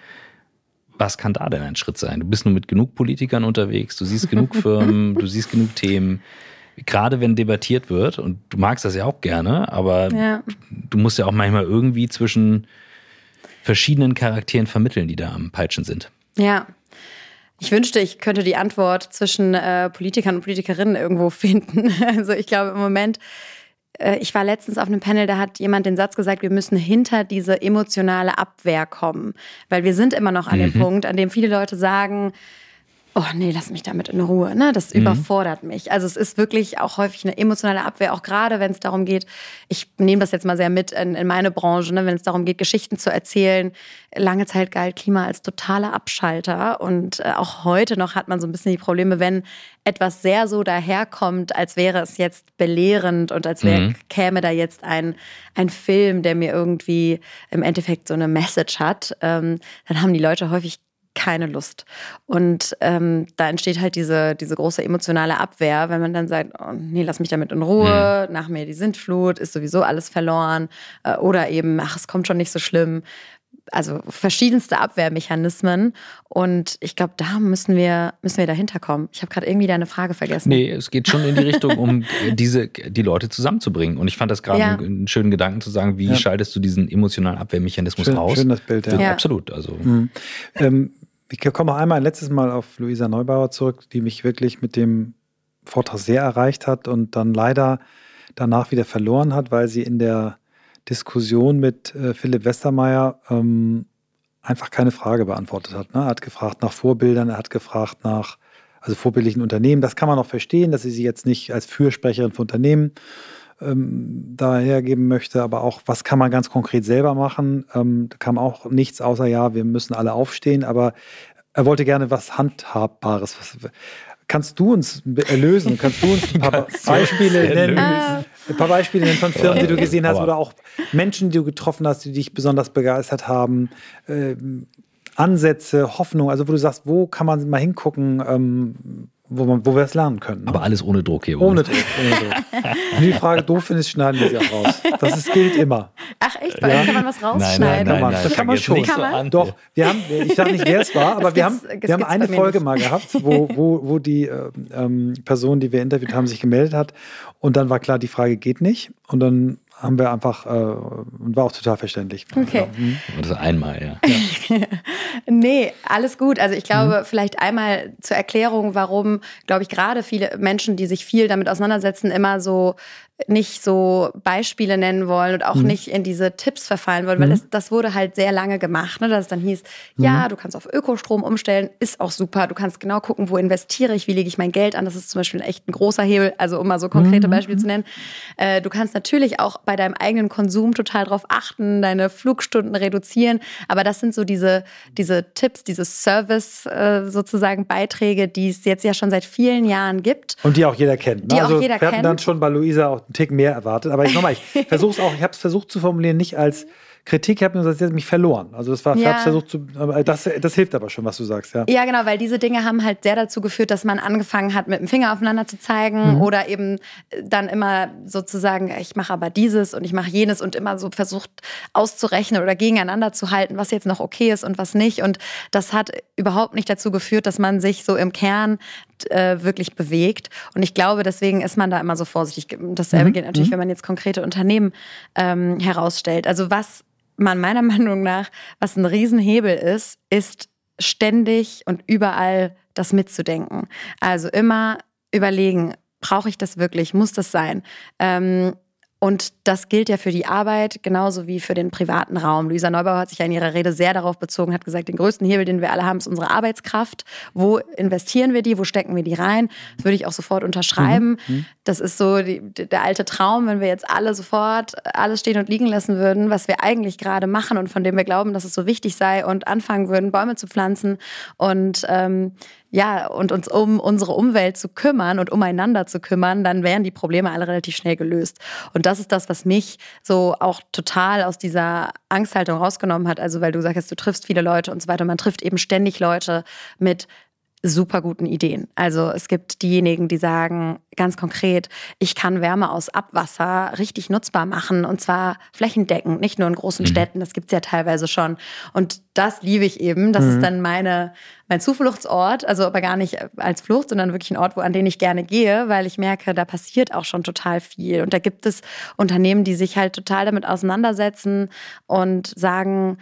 was kann da denn ein Schritt sein? Du bist nur mit genug Politikern unterwegs, du siehst genug Firmen, du siehst genug Themen. Gerade wenn debattiert wird, und du magst das ja auch gerne, aber ja. du musst ja auch manchmal irgendwie zwischen verschiedenen Charakteren vermitteln, die da am Peitschen sind. Ja. Ich wünschte, ich könnte die Antwort zwischen äh, Politikern und Politikerinnen irgendwo finden. Also ich glaube im Moment ich war letztens auf einem Panel, da hat jemand den Satz gesagt, wir müssen hinter diese emotionale Abwehr kommen. Weil wir sind immer noch an mhm. dem Punkt, an dem viele Leute sagen, oh nee, lass mich damit in Ruhe, ne? Das mhm. überfordert mich. Also es ist wirklich auch häufig eine emotionale Abwehr, auch gerade wenn es darum geht, ich nehme das jetzt mal sehr mit in, in meine Branche, ne? wenn es darum geht, Geschichten zu erzählen. Lange Zeit galt Klima als totaler Abschalter und äh, auch heute noch hat man so ein bisschen die Probleme, wenn etwas sehr so daherkommt, als wäre es jetzt belehrend und als wäre, mhm. käme da jetzt ein, ein Film, der mir irgendwie im Endeffekt so eine Message hat, ähm, dann haben die Leute häufig keine Lust. Und ähm, da entsteht halt diese, diese große emotionale Abwehr, wenn man dann sagt, oh, nee, lass mich damit in Ruhe, mhm. nach mir die Sintflut, ist sowieso alles verloren. Äh, oder eben, ach, es kommt schon nicht so schlimm. Also verschiedenste Abwehrmechanismen. Und ich glaube, da müssen wir, müssen wir dahinter kommen. Ich habe gerade irgendwie deine Frage vergessen. Nee, es geht schon in die Richtung, um diese, die Leute zusammenzubringen. Und ich fand das gerade ja. einen, einen, schönen Gedanken zu sagen, wie ja. schaltest du diesen emotionalen Abwehrmechanismus schön, aus? Schön das Bild, ja. ja. Absolut. Also. Mhm. Ähm, ich komme einmal ein letztes Mal auf Luisa Neubauer zurück, die mich wirklich mit dem Vortrag sehr erreicht hat und dann leider danach wieder verloren hat, weil sie in der Diskussion mit äh, Philipp Westermeier ähm, einfach keine Frage beantwortet hat. Ne? Er hat gefragt nach Vorbildern, er hat gefragt nach also vorbildlichen Unternehmen. Das kann man auch verstehen, dass sie sie jetzt nicht als Fürsprecherin von Unternehmen ähm, dahergeben möchte, aber auch, was kann man ganz konkret selber machen? Ähm, da kam auch nichts außer, ja, wir müssen alle aufstehen, aber er wollte gerne was Handhabbares. Was, kannst du uns erlösen? Kannst du uns ein paar Beispiele nennen? Ein paar Beispiele nennen von Firmen, die du gesehen hast oder auch Menschen, die du getroffen hast, die dich besonders begeistert haben? Ähm, Ansätze, Hoffnung, also wo du sagst, wo kann man mal hingucken, ähm, wo, man, wo wir es lernen können. Ne? Aber alles ohne Druck hier. Ohne Druck. Ohne Druck. Wenn die Frage doof findest, schneiden wir sie auch raus. Das ist, gilt immer. Ach echt? Ja? Kann man was rausschneiden? Nein, nein, Kann man, nein, das kann man schon. Nicht so an. Doch, wir haben, ich sage nicht, wer es war, aber Das wir haben, das wir haben eine bei Folge nicht. mal gehabt, wo, wo, wo die äh, ähm, Person, die wir interviewt haben, sich gemeldet hat. Und dann war klar, die Frage geht nicht. Und dann haben wir einfach, äh, und war auch total verständlich. Okay. Und das einmal, ja. Nee, alles gut. Also ich glaube, Mhm. vielleicht einmal zur Erklärung, warum, glaube ich, gerade viele Menschen, die sich viel damit auseinandersetzen, immer so nicht so Beispiele nennen wollen und auch Mhm. nicht in diese Tipps verfallen wollen, weil das, das wurde halt sehr lange gemacht, ne? dass es dann hieß, Mhm. ja, du kannst auf Ökostrom umstellen, ist auch super. Du kannst genau gucken, wo investiere ich, wie lege ich mein Geld an. Das ist zum Beispiel echt ein großer Hebel, also um mal so konkrete Mhm. Beispiele zu nennen. Äh, du kannst natürlich auch bei deinem eigenen Konsum total drauf achten, deine Flugstunden reduzieren, aber das sind so diese, diese Tipps, diese Service äh, sozusagen Beiträge, die es jetzt ja schon seit vielen Jahren gibt. Und die auch jeder kennt. Ne? Die auch also jeder wir hatten kennt. dann schon bei Luisa auch einen Tick mehr erwartet. Aber ich nochmal, ich versuche es auch, ich habe es versucht zu formulieren, nicht als Kritik, habe nur sie hat mich verloren. Also das war, ich Ja. habe versucht zu, das, das hilft aber schon, was du sagst, ja. Ja, genau, weil diese Dinge haben halt sehr dazu geführt, dass man angefangen hat, mit dem Finger aufeinander zu zeigen oder eben äh, dann immer sozusagen, ich mache aber dieses und ich mache jenes und immer so versucht auszurechnen oder gegeneinander zu halten, was jetzt noch okay ist und was nicht. Und das hat überhaupt nicht dazu geführt, dass man sich so im Kern äh, wirklich bewegt. Und ich glaube, deswegen ist man da immer so vorsichtig. Dasselbe gilt natürlich, wenn man jetzt konkrete Unternehmen ähm, herausstellt. Also was man meiner Meinung nach, was ein Riesenhebel ist, ist ständig und überall das mitzudenken. Also immer überlegen, brauche ich das wirklich? Muss das sein? Ähm, und das gilt ja für die Arbeit genauso wie für den privaten Raum. Luisa Neubauer hat sich ja in ihrer Rede sehr darauf bezogen, hat gesagt, den größten Hebel, den wir alle haben, ist unsere Arbeitskraft. Wo investieren wir die? Wo stecken wir die rein? Das würde ich auch sofort unterschreiben. Das ist so die, der alte Traum, wenn wir jetzt alle sofort alles stehen und liegen lassen würden, was wir eigentlich gerade machen und von dem wir glauben, dass es so wichtig sei und anfangen würden, Bäume zu pflanzen und ähm, ja, und uns um unsere Umwelt zu kümmern und umeinander zu kümmern, dann wären die Probleme alle relativ schnell gelöst. Und das ist das, was mich so auch total aus dieser Angsthaltung rausgenommen hat. Also, weil du sagst, du triffst viele Leute und so weiter. Man trifft eben ständig Leute mit super guten Ideen. Also es gibt diejenigen, die sagen ganz konkret, ich kann Wärme aus Abwasser richtig nutzbar machen und zwar flächendeckend, nicht nur in großen Städten, das gibt's ja teilweise schon. Und das liebe ich eben. Das ist dann meine, mein Zufluchtsort, also aber gar nicht als Flucht, sondern wirklich ein Ort, wo, an den ich gerne gehe, weil ich merke, da passiert auch schon total viel. Und da gibt es Unternehmen, die sich halt total damit auseinandersetzen und sagen,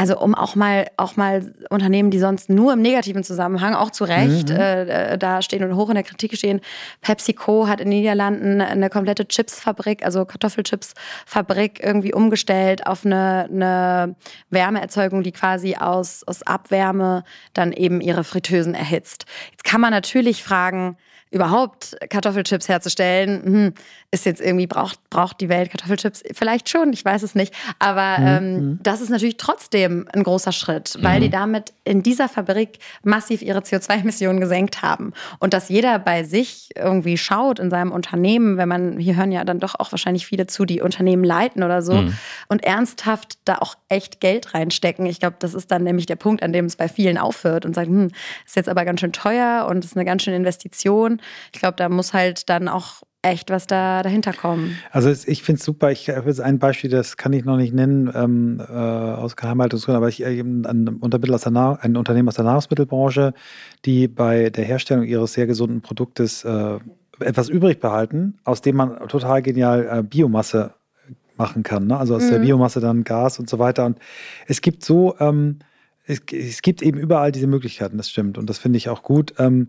also um auch mal auch mal Unternehmen, die sonst nur im negativen Zusammenhang, auch zu Recht, äh, äh, da stehen und hoch in der Kritik stehen. PepsiCo hat in den Niederlanden eine komplette Chipsfabrik, also Kartoffelchipsfabrik irgendwie umgestellt auf eine, eine Wärmeerzeugung, die quasi aus, aus Abwärme dann eben ihre Fritteusen erhitzt. Jetzt kann man natürlich fragen, überhaupt Kartoffelchips herzustellen, hm, ist jetzt irgendwie, braucht, braucht die Welt Kartoffelchips? Vielleicht schon, ich weiß es nicht. Aber ähm, das ist natürlich trotzdem ein großer Schritt, weil die damit in dieser Fabrik massiv ihre CO2-Emissionen gesenkt haben. Und dass jeder bei sich irgendwie schaut in seinem Unternehmen, wenn man, hier hören ja dann doch auch wahrscheinlich viele zu, die Unternehmen leiten oder so, und ernsthaft da auch echt Geld reinstecken. Ich glaube, das ist dann nämlich der Punkt, an dem es bei vielen aufhört und sagt, hm, ist jetzt aber ganz schön teuer und ist eine ganz schöne Investition. Ich glaube, da muss halt dann auch echt was da dahinter kommen. Also ich finde es super. Ich habe jetzt ein Beispiel, das kann ich noch nicht nennen, ähm, äh, aus Geheimhaltungsgründen, aber ich äh, ein, ein, Untermittel aus der Nahr ein Unternehmen aus der Nahrungsmittelbranche, die bei der Herstellung ihres sehr gesunden Produktes äh, etwas übrig behalten, aus dem man total genial äh, Biomasse machen kann. Ne? Also aus der Biomasse dann Gas und so weiter. Und es gibt so, ähm, es, es gibt eben überall diese Möglichkeiten, das stimmt. Und das finde ich auch gut. Ähm,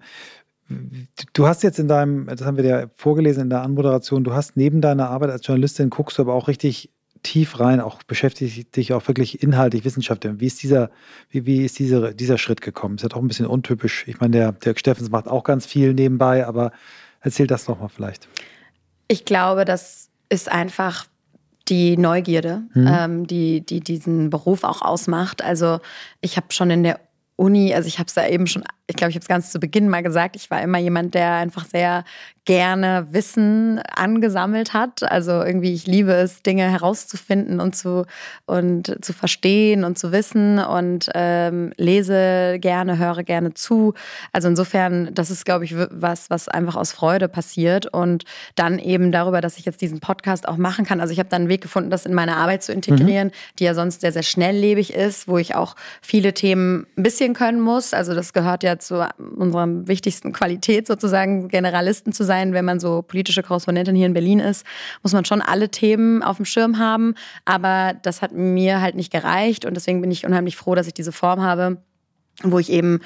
Du hast jetzt in deinem, das haben wir dir vorgelesen in der Anmoderation, du hast neben deiner Arbeit als Journalistin, guckst du aber auch richtig tief rein, auch beschäftigt dich auch wirklich inhaltlich, wissenschaftlich. Wie ist dieser, wie, wie ist diese, dieser Schritt gekommen? Ist ja doch ein bisschen untypisch. Ich meine, der Dirk Steffens macht auch ganz viel nebenbei, aber erzähl das doch mal vielleicht. Ich glaube, das ist einfach die Neugierde, ähm, die, die diesen Beruf auch ausmacht. Also ich habe schon in der Uni, also ich habe es ja eben schon ich glaube, ich habe es ganz zu Beginn mal gesagt, ich war immer jemand, der einfach sehr gerne Wissen angesammelt hat. Also irgendwie, ich liebe es, Dinge herauszufinden und zu, und zu verstehen und zu wissen und ähm, lese gerne, höre gerne zu. Also insofern, das ist, glaube ich, was, was einfach aus Freude passiert. Und dann eben darüber, dass ich jetzt diesen Podcast auch machen kann. Also ich habe dann einen Weg gefunden, das in meine Arbeit zu integrieren, mhm. die ja sonst sehr, sehr schnelllebig ist, wo ich auch viele Themen ein bisschen können muss. Also das gehört ja zu unserer wichtigsten Qualität sozusagen, Generalisten zu sein, wenn man so politische Korrespondentin hier in Berlin ist, muss man schon alle Themen auf dem Schirm haben. Aber das hat mir halt nicht gereicht und deswegen bin ich unheimlich froh, dass ich diese Form habe, wo ich eben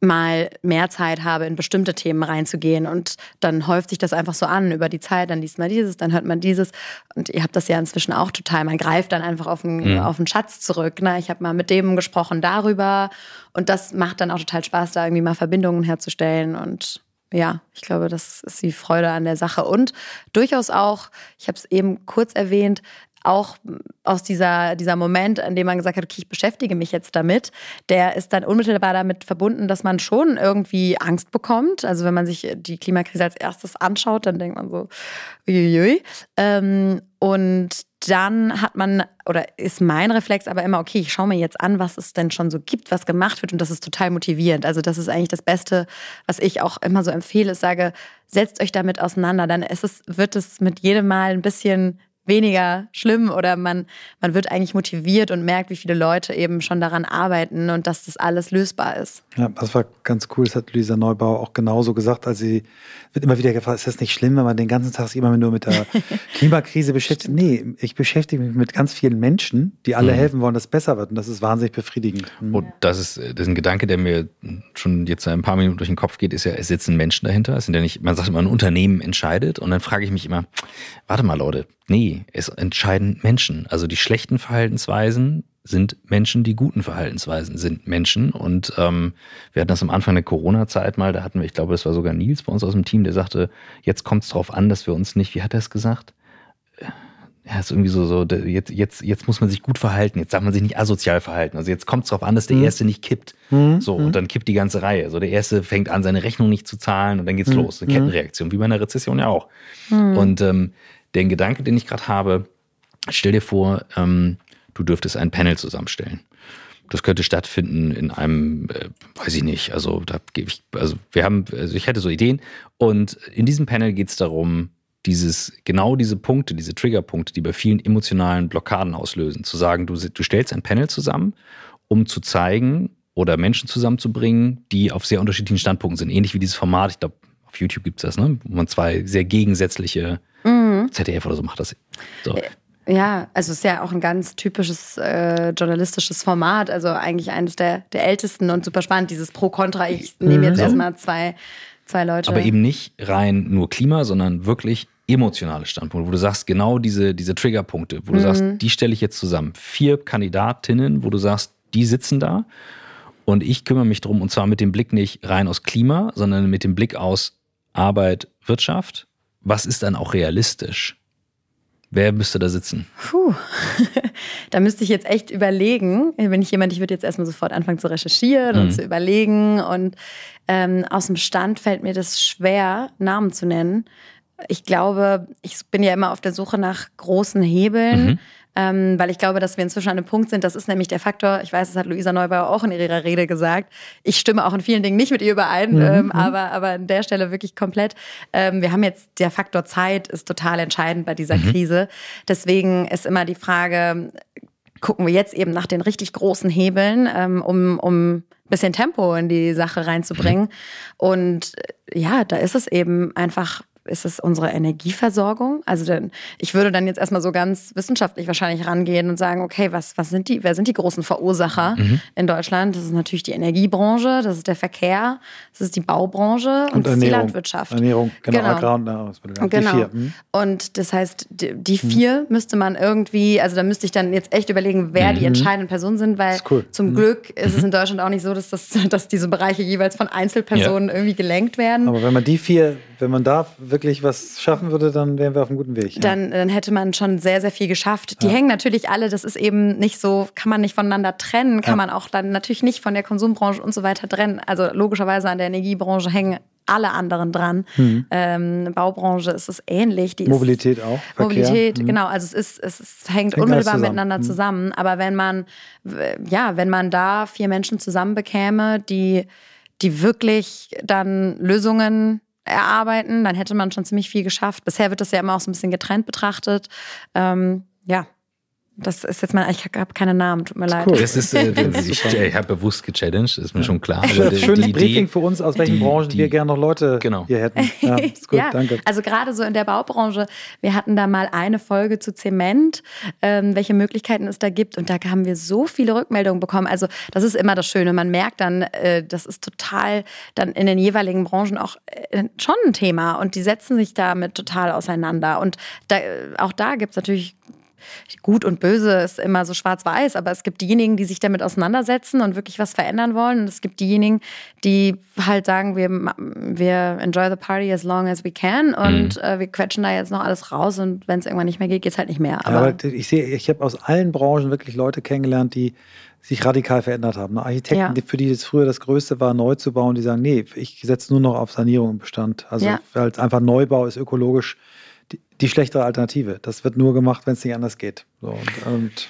mal mehr Zeit habe, in bestimmte Themen reinzugehen. Und dann häuft sich das einfach so an über die Zeit. Dann liest man dieses, dann hört man dieses. Und ihr habt das ja inzwischen auch total. Man greift dann einfach auf einen, mhm. auf einen Schatz zurück. Ne? Ich habe mal mit dem gesprochen darüber. Und das macht dann auch total Spaß, da irgendwie mal Verbindungen herzustellen. Und ja, ich glaube, das ist die Freude an der Sache. Und durchaus auch, ich habe es eben kurz erwähnt, auch aus dieser, dieser Moment, an dem man gesagt hat, okay, ich beschäftige mich jetzt damit, der ist dann unmittelbar damit verbunden, dass man schon irgendwie Angst bekommt. Also wenn man sich die Klimakrise als erstes anschaut, dann denkt man so, uiuiui. Ähm, und dann hat man, oder ist mein Reflex aber immer, okay, ich schaue mir jetzt an, was es denn schon so gibt, was gemacht wird. Und das ist total motivierend. Also das ist eigentlich das Beste, was ich auch immer so empfehle. Ich sage, setzt euch damit auseinander. Dann ist es, wird es mit jedem Mal ein bisschen weniger schlimm oder man, man wird eigentlich motiviert und merkt, wie viele Leute eben schon daran arbeiten und dass das alles lösbar ist. Ja, das war ganz cool. Das hat Luisa Neubauer auch genauso gesagt. Also sie wird immer wieder gefragt, ist das nicht schlimm, wenn man den ganzen Tag sich immer nur mit der Klimakrise beschäftigt? Nee, ich beschäftige mich mit ganz vielen Menschen, die alle mhm. helfen wollen, dass es besser wird. Und das ist wahnsinnig befriedigend. Mhm. Und das ist, das ist ein Gedanke, der mir schon jetzt ein paar Minuten durch den Kopf geht, ist ja, es sitzen Menschen dahinter. Es sind ja nicht, man sagt immer, ein Unternehmen entscheidet. Und dann frage ich mich immer, warte mal, Leute, Nee, es entscheiden Menschen. Also die schlechten Verhaltensweisen sind Menschen, die guten Verhaltensweisen sind Menschen. Und ähm, wir hatten das am Anfang der Corona-Zeit mal, da hatten wir, ich glaube, das war sogar Nils bei uns aus dem Team, der sagte, jetzt kommt es darauf an, dass wir uns nicht, wie hat er es gesagt? Ja, ist irgendwie so, so jetzt, jetzt, jetzt muss man sich gut verhalten, jetzt darf man sich nicht asozial verhalten. Also jetzt kommt es darauf an, dass der mhm. Erste nicht kippt. Mhm. So, und mhm. dann kippt die ganze Reihe. So, der Erste fängt an, seine Rechnung nicht zu zahlen und dann geht's mhm. los. Eine Kettenreaktion, wie bei einer Rezession ja auch. Mhm. Und ähm, den Gedanke, den ich gerade habe, stell dir vor, ähm, du dürftest ein Panel zusammenstellen. Das könnte stattfinden in einem, äh, weiß ich nicht, also da gebe ich, also wir haben, also ich hätte so Ideen und in diesem Panel geht es darum, dieses, genau diese Punkte, diese Triggerpunkte, die bei vielen emotionalen Blockaden auslösen, zu sagen, du, du stellst ein Panel zusammen, um zu zeigen oder Menschen zusammenzubringen, die auf sehr unterschiedlichen Standpunkten sind. Ähnlich wie dieses Format, ich glaube, auf YouTube gibt es das, ne? wo man zwei sehr gegensätzliche Mhm. ZDF oder so macht das. So. Äh, ja, also es ist ja auch ein ganz typisches äh, journalistisches Format, also eigentlich eines der, der ältesten und super spannend, dieses Pro-Contra. Ich nehme jetzt mhm. erstmal zwei, zwei Leute. Aber eben nicht rein nur Klima, sondern wirklich emotionale Standpunkte, wo du sagst, genau diese, diese Triggerpunkte, wo du mhm. sagst, die stelle ich jetzt zusammen. Vier Kandidatinnen, wo du sagst, die sitzen da und ich kümmere mich drum und zwar mit dem Blick nicht rein aus Klima, sondern mit dem Blick aus Arbeit, Wirtschaft was ist dann auch realistisch? Wer müsste da sitzen? Puh, da müsste ich jetzt echt überlegen. Bin ich jemand, ich würde jetzt erstmal sofort anfangen zu recherchieren mhm. und zu überlegen. Und ähm, aus dem Stand fällt mir das schwer, Namen zu nennen. Ich glaube, ich bin ja immer auf der Suche nach großen Hebeln. Mhm ähm, weil ich glaube, dass wir inzwischen an einem Punkt sind, das ist nämlich der Faktor, ich weiß, das hat Luisa Neubauer auch in ihrer Rede gesagt, ich stimme auch in vielen Dingen nicht mit ihr überein, mhm. ähm, mhm. aber, aber an der Stelle wirklich komplett. Ähm, wir haben jetzt, der Faktor Zeit ist total entscheidend bei dieser mhm. Krise. Deswegen ist immer die Frage, gucken wir jetzt eben nach den richtig großen Hebeln, ähm, um, um bisschen Tempo in die Sache reinzubringen. Mhm. Und ja, da ist es eben einfach ist es unsere Energieversorgung? Also denn, ich würde dann jetzt erstmal so ganz wissenschaftlich wahrscheinlich rangehen und sagen, okay, was, was sind die, wer sind die großen Verursacher mhm. in Deutschland? Das ist natürlich die Energiebranche, das ist der Verkehr, das ist die Baubranche und, und das ist die Landwirtschaft. Ernährung, genau, genau. Agrar und Nahrungsmittel. Genau. Die vier. Mhm. Und das heißt, die, die mhm. vier mhm. müsste man irgendwie, also da müsste ich dann jetzt echt überlegen, wer die mhm. entscheidenden Personen sind, weil cool. zum mhm. Glück ist es in Deutschland auch nicht so, dass, das, dass diese Bereiche jeweils von Einzelpersonen ja. irgendwie gelenkt werden. Aber wenn man die vier wenn man da wirklich was schaffen würde, dann wären wir auf einem guten Weg. Ja. Dann, dann hätte man schon sehr, sehr viel geschafft. Die ja. hängen natürlich alle, das ist eben nicht so, kann man nicht voneinander trennen, kann man auch dann natürlich nicht von der Konsumbranche und so weiter trennen. Also logischerweise an der Energiebranche hängen alle anderen dran. Mhm. Ähm, Baubranche ist es ähnlich. Die Mobilität auch. Verkehr. Mobilität, mhm. genau. Also es ist, es ist, hängt, hängt unmittelbar zusammen. miteinander mhm. zusammen. Aber wenn man, ja, wenn man da vier Menschen zusammen bekäme, die, die wirklich dann Lösungen erarbeiten, dann hätte man schon ziemlich viel geschafft. Bisher wird das ja immer auch so ein bisschen getrennt betrachtet. Ähm, ja, das ist jetzt mein, ich habe keine Namen, tut mir leid. Cool. Das ist, äh, ich, ich habe bewusst gechallenged, ist mir schon klar. Aber die, Schönes die Briefing für uns, aus welchen die, Branchen die, wir gerne noch Leute genau. hier hätten. Ja, ist gut, ja, danke. Also gerade so in der Baubranche, wir hatten da mal eine Folge zu Zement, ähm, welche Möglichkeiten es da gibt und da haben wir so viele Rückmeldungen bekommen. Also das ist immer das Schöne, man merkt dann, äh, das ist total dann in den jeweiligen Branchen auch äh, schon ein Thema und die setzen sich damit total auseinander und da, auch da gibt es natürlich gut und böse ist immer so schwarz-weiß, aber es gibt diejenigen, die sich damit auseinandersetzen und wirklich was verändern wollen. Und es gibt diejenigen, die halt sagen, wir, wir enjoy the party as long as we can und mhm. äh, wir quetschen da jetzt noch alles raus und wenn es irgendwann nicht mehr geht, geht es halt nicht mehr. Aber, aber ich sehe, ich habe aus allen Branchen wirklich Leute kennengelernt, die sich radikal verändert haben. Architekten, ja. für die das früher das Größte war, neu zu bauen, die sagen, nee, ich setze nur noch auf Sanierung im Bestand. Also ja. einfach Neubau ist ökologisch die, schlechtere Alternative. Das wird nur gemacht, wenn es nicht anders geht. So, und, und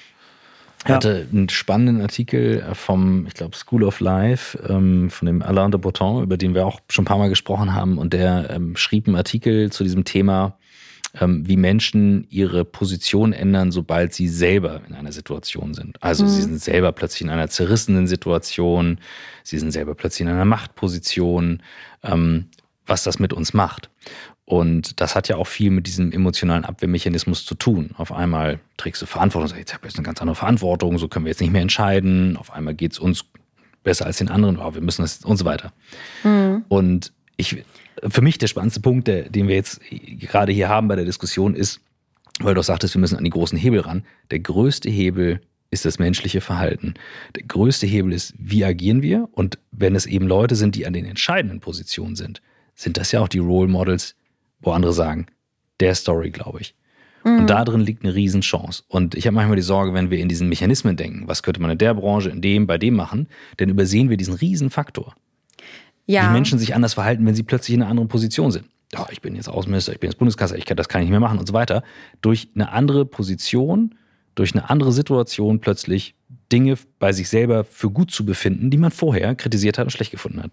ja. hatte einen spannenden Artikel vom, ich glaube, School of Life, ähm, von dem Alain de Botton, über den wir auch schon ein paar Mal gesprochen haben. Und der ähm, schrieb einen Artikel zu diesem Thema, ähm, wie Menschen ihre Position ändern, sobald sie selber in einer Situation sind. Also mhm. sie sind selber plötzlich in einer zerrissenen Situation, sie sind selber plötzlich in einer Machtposition, ähm, was das mit uns macht. Und das hat ja auch viel mit diesem emotionalen Abwehrmechanismus zu tun. Auf einmal trägst du Verantwortung, sagst, jetzt habe ich jetzt eine ganz andere Verantwortung, so können wir jetzt nicht mehr entscheiden. Auf einmal geht es uns besser als den anderen, aber wir müssen das und so weiter. Mhm. Und ich, für mich der spannendste Punkt, der, den wir jetzt gerade hier haben bei der Diskussion, ist, weil du auch sagtest, wir müssen an die großen Hebel ran. Der größte Hebel ist das menschliche Verhalten. Der größte Hebel ist, wie agieren wir? Und wenn es eben Leute sind, die an den entscheidenden Positionen sind, sind das ja auch die Role Models, wo andere sagen, der Story, glaube ich. Mhm. Und da drin liegt eine Riesenchance. Und ich habe manchmal die Sorge, wenn wir in diesen Mechanismen denken, was könnte man in der Branche, in dem, bei dem machen, dann übersehen wir diesen Riesenfaktor. Ja. Wie Menschen sich anders verhalten, wenn sie plötzlich in einer anderen Position sind. Ja, ich bin jetzt Außenminister, ich bin jetzt Bundeskasse, ich kann, das kann ich nicht mehr machen und so weiter. Durch eine andere Position, durch eine andere Situation plötzlich Dinge bei sich selber für gut zu befinden, die man vorher kritisiert hat und schlecht gefunden hat.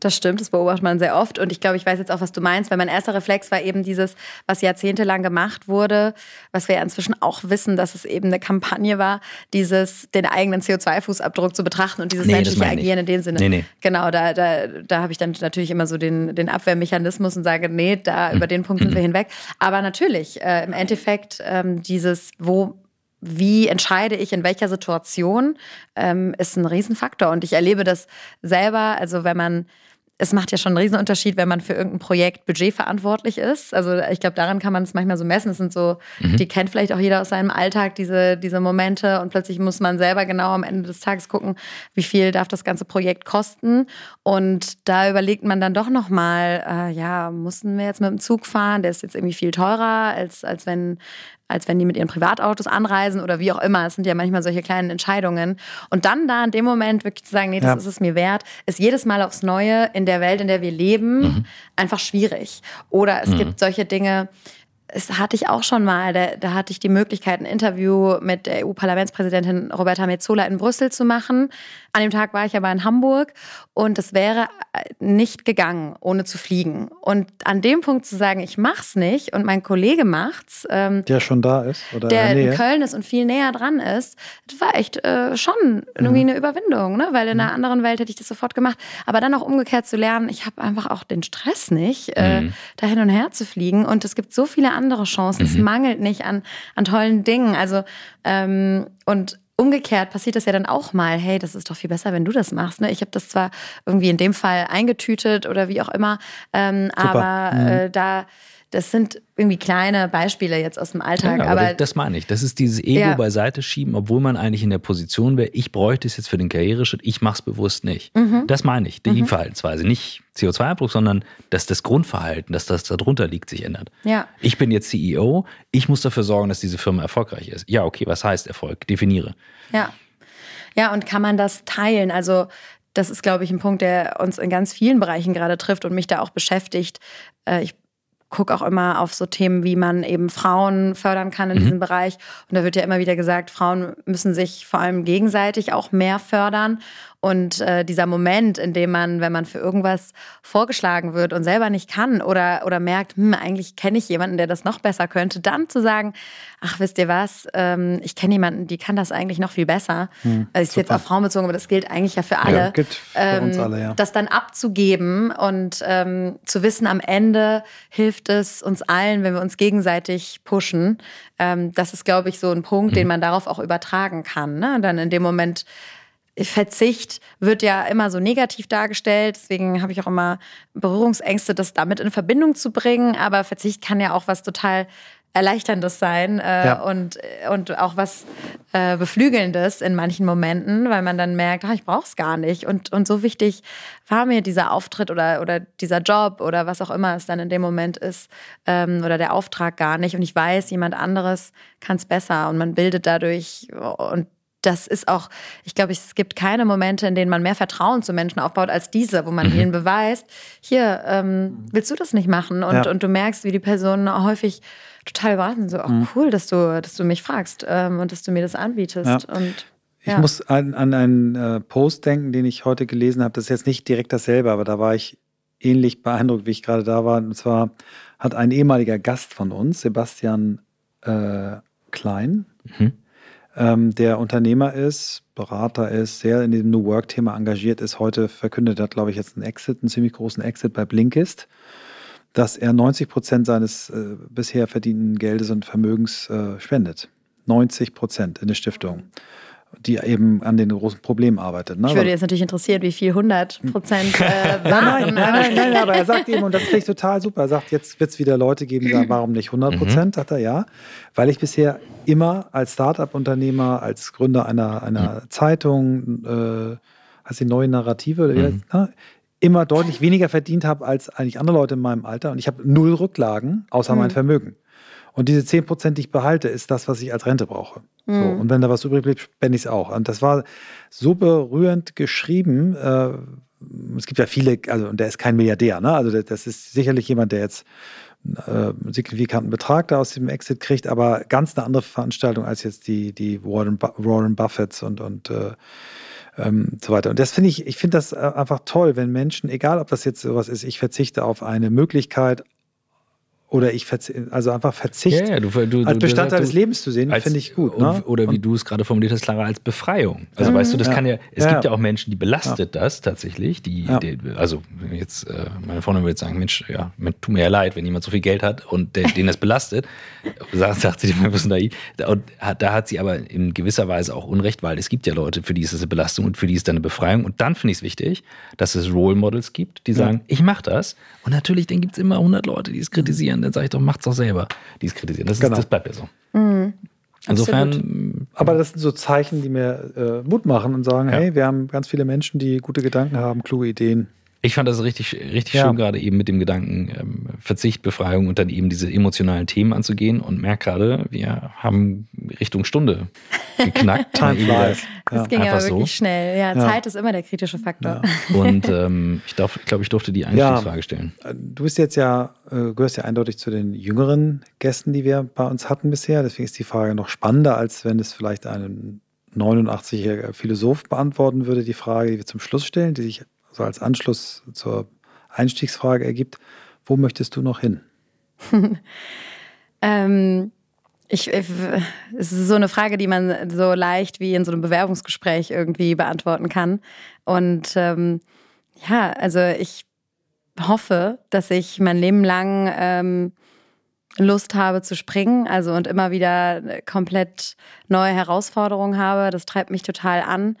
Das stimmt, das beobachtet man sehr oft. Und ich glaube, ich weiß jetzt auch, was du meinst, weil mein erster Reflex war eben dieses, was jahrzehntelang gemacht wurde, was wir ja inzwischen auch wissen, dass es eben eine Kampagne war, dieses, den eigenen CO2-Fußabdruck zu betrachten und dieses nee, menschliche Agieren in dem Sinne. Nee, nee. Genau, da, da, da habe ich dann natürlich immer so den, den Abwehrmechanismus und sage, nee, da über den Punkt sind wir hinweg. Aber natürlich, äh, im Endeffekt ähm, dieses, wo wie entscheide ich in welcher Situation, ähm, ist ein Riesenfaktor. Und ich erlebe das selber, also wenn man es macht ja schon einen Riesenunterschied, wenn man für irgendein Projekt budgetverantwortlich ist. Also ich glaube, daran kann man es manchmal so messen. Es sind so, mhm. die kennt vielleicht auch jeder aus seinem Alltag, diese, diese Momente. Und plötzlich muss man selber genau am Ende des Tages gucken, wie viel darf das ganze Projekt kosten. Und da überlegt man dann doch nochmal, äh, ja, mussten wir jetzt mit dem Zug fahren? Der ist jetzt irgendwie viel teurer, als, als wenn als wenn die mit ihren Privatautos anreisen oder wie auch immer. Es sind ja manchmal solche kleinen Entscheidungen. Und dann da in dem Moment wirklich zu sagen, nee, das ja. ist es mir wert, ist jedes Mal aufs Neue in der Welt, in der wir leben, mhm. einfach schwierig. Oder es mhm. gibt solche Dinge, es hatte ich auch schon mal, da, da hatte ich die Möglichkeit, ein Interview mit der EU-Parlamentspräsidentin Roberta Metzola in Brüssel zu machen. An dem Tag war ich aber in Hamburg und es wäre äh, nicht gegangen, ohne zu fliegen. Und an dem Punkt zu sagen, ich mach's nicht und mein Kollege macht's, ähm, der schon da ist oder der in, in Köln ist und viel näher dran ist, das war echt äh, schon irgendwie mhm. eine Überwindung, ne? weil in einer mhm. anderen Welt hätte ich das sofort gemacht. Aber dann auch umgekehrt zu lernen, ich habe einfach auch den Stress nicht, äh, mhm. da hin und her zu fliegen. Und es gibt so viele andere Chancen. Mhm. Es mangelt nicht an, an tollen Dingen. Also, ähm, und umgekehrt passiert das ja dann auch mal, hey, das ist doch viel besser, wenn du das machst. Ne? Ich habe das zwar irgendwie in dem Fall eingetütet oder wie auch immer, ähm, aber mhm. äh, da das sind irgendwie kleine Beispiele jetzt aus dem Alltag. Ja, aber, aber das meine ich. Das ist dieses Ego ja. beiseite schieben, obwohl man eigentlich in der Position wäre, ich bräuchte es jetzt für den Karriereschritt, ich mache es bewusst nicht. Mhm. Das meine ich, die mhm. Verhaltensweise. Nicht CO2-Abdruck, sondern dass das Grundverhalten, dass das darunter liegt, sich ändert. Ja. Ich bin jetzt CEO, ich muss dafür sorgen, dass diese Firma erfolgreich ist. Ja, okay, was heißt Erfolg? Definiere. Ja. Ja, und kann man das teilen? Also das ist, glaube ich, ein Punkt, der uns in ganz vielen Bereichen gerade trifft und mich da auch beschäftigt. Äh, ich gucke auch immer auf so Themen, wie man eben Frauen fördern kann in mhm. diesem Bereich. Und da wird ja immer wieder gesagt, Frauen müssen sich vor allem gegenseitig auch mehr fördern. Und äh, dieser Moment, in dem man, wenn man für irgendwas vorgeschlagen wird und selber nicht kann oder, oder merkt, hm, eigentlich kenne ich jemanden, der das noch besser könnte, dann zu sagen, ach, wisst ihr was, ähm, ich kenne jemanden, die kann das eigentlich noch viel besser. Hm, also ist jetzt auf Frauen bezogen, aber das gilt eigentlich ja für alle. Ja, gilt für ähm, uns alle, ja. Das dann abzugeben und ähm, zu wissen, am Ende hilft es uns allen, wenn wir uns gegenseitig pushen. Ähm, das ist, glaube ich, so ein Punkt, mhm. den man darauf auch übertragen kann. Ne? Dann in dem Moment Verzicht wird ja immer so negativ dargestellt. Deswegen habe ich auch immer Berührungsängste, das damit in Verbindung zu bringen. Aber Verzicht kann ja auch was total Erleichterndes sein äh, ja. und, und auch was äh, Beflügelndes in manchen Momenten, weil man dann merkt, ach, ich brauche es gar nicht. Und, und so wichtig war mir dieser Auftritt oder, oder dieser Job oder was auch immer es dann in dem Moment ist ähm, oder der Auftrag gar nicht. Und ich weiß, jemand anderes kann es besser und man bildet dadurch und das ist auch, ich glaube, es gibt keine Momente, in denen man mehr Vertrauen zu Menschen aufbaut als diese, wo man mhm. ihnen beweist, hier, ähm, willst du das nicht machen? Und, ja. und du merkst, wie die Personen häufig total überrascht so, oh, mhm. cool, dass du, dass du mich fragst ähm, und dass du mir das anbietest. Ja. Und ich ja. muss an, an einen äh, Post denken, den ich heute gelesen habe. Das ist jetzt nicht direkt dasselbe, aber da war ich ähnlich beeindruckt, wie ich gerade da war. Und zwar hat ein ehemaliger Gast von uns, Sebastian äh, Klein, mhm ähm, der Unternehmer ist, Berater ist, sehr in diesem New Work-Thema engagiert ist. Heute verkündet hat, glaube ich, jetzt einen Exit, einen ziemlich großen Exit bei Blinkist, dass er 90 Prozent seines äh, bisher verdienten Geldes und Vermögens äh, spendet. 90 Prozent in eine Stiftung die eben an den großen Problemen arbeitet. Ne? Ich würde jetzt natürlich interessieren, wie viel 100 Prozent äh, nein, nein, nein, nein, aber er sagt eben, und das finde ich total super, er sagt, jetzt wird es wieder Leute geben, die sagen, warum nicht 100 Prozent? Mhm. Sagt er, ja, weil ich bisher immer als Start-up-Unternehmer, als Gründer einer, einer mhm. Zeitung, äh, als die neue Narrative, mhm. ne, immer deutlich weniger verdient habe als eigentlich andere Leute in meinem Alter und ich habe null Rücklagen, außer mein mhm. Vermögen. Und diese 10 Prozent, die ich behalte, ist das, was ich als Rente brauche. Mhm. So, und wenn da was übrig bleibt, spende ich es auch. Und das war so berührend geschrieben. Äh, es gibt ja viele, also und der ist kein Milliardär, ne? Also das ist sicherlich jemand, der jetzt äh, signifikanten Betrag da aus dem Exit kriegt, aber ganz eine andere Veranstaltung als jetzt die, die Warren, Warren Buffetts und, und äh, ähm, so weiter. Und das finde ich, ich finde das äh, einfach toll, wenn Menschen, egal ob das jetzt sowas ist, ich verzichte auf eine Möglichkeit, oder ich also einfach Verzicht ja, ja, du, du, als Bestandteil des Lebens zu sehen, finde ich gut. Ne? Oder wie du es gerade formuliert hast, Clara, als Befreiung. Also ja. weißt du, das kann ja, es gibt ja auch Menschen, die belastet das tatsächlich. Die, die, also jetzt, äh, meine Freundin würde jetzt sagen, Mensch, ja, tut mir ja leid, wenn jemand so viel Geld hat und der, den das belastet, sagt, sagt sie, wir müssen da Und da hat sie aber in gewisser Weise auch Unrecht, weil es gibt ja Leute, für die ist es eine Belastung und für die ist dann eine Befreiung. Und dann finde ich es wichtig, dass es Role Models gibt, die sagen, ich mache das. Und natürlich, dann gibt es immer 100 Leute, die es kritisieren kritisieren, dann sage ich doch, macht's doch selber. Die ist kritisieren. Das, genau. ist, das bleibt ja so. Mhm. Insofern. Absolut. Aber das sind so Zeichen, die mir äh, Mut machen und sagen, ja. hey, wir haben ganz viele Menschen, die gute Gedanken haben, kluge Ideen. Ich fand das richtig, richtig ja. schön, gerade eben mit dem Gedanken ähm, Verzicht, Befreiung und dann eben diese emotionalen Themen anzugehen und merke gerade, wir haben Richtung Stunde geknackt. Time flies. Das ja. ging ja wirklich so. schnell. Ja, Zeit ist immer der kritische Faktor. Und ähm, ich glaube, ich, durfte die Einstiegsfrage stellen. Du bist jetzt ja, äh, gehörst ja eindeutig zu den jüngeren Gästen, die wir bei uns hatten bisher. Deswegen ist die Frage noch spannender, als wenn es vielleicht ein 89-jähriger Philosoph beantworten würde, die Frage, die wir zum Schluss stellen, die sich so als Anschluss zur Einstiegsfrage ergibt, wo möchtest du noch hin? ähm, ich, ich, es ist so eine Frage, die man so leicht wie in so einem Bewerbungsgespräch irgendwie beantworten kann. Und ähm, ja, also ich hoffe, dass ich mein Leben lang ähm, Lust habe zu springen, also und immer wieder komplett neue Herausforderungen habe. Das treibt mich total an.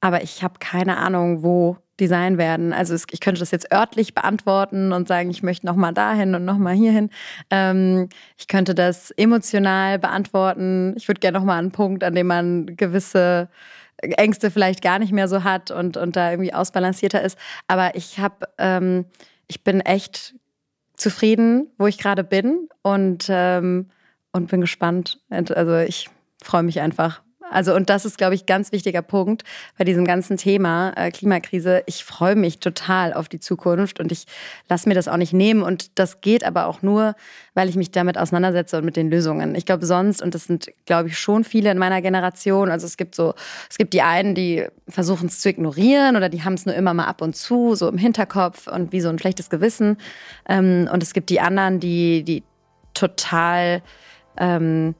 Aber ich habe keine Ahnung, wo Design werden. Also ich könnte das jetzt örtlich beantworten und sagen, ich möchte noch mal dahin und noch mal hierhin. Ähm, ich könnte das emotional beantworten. Ich würde gerne noch mal einen Punkt, an dem man gewisse Ängste vielleicht gar nicht mehr so hat und, und da irgendwie ausbalancierter ist. Aber ich habe, ähm, ich bin echt zufrieden, wo ich gerade bin und, ähm, und bin gespannt. Also ich freue mich einfach also und das ist, glaube ich, ganz wichtiger Punkt bei diesem ganzen Thema äh, Klimakrise. Ich freue mich total auf die Zukunft und ich lasse mir das auch nicht nehmen. Und das geht aber auch nur, weil ich mich damit auseinandersetze und mit den Lösungen. Ich glaube sonst, und das sind, glaube ich, schon viele in meiner Generation, also es gibt so, es gibt die einen, die versuchen es zu ignorieren oder die haben es nur immer mal ab und zu, so im Hinterkopf und wie so ein schlechtes Gewissen. Ähm, und es gibt die anderen, die, die total ähm,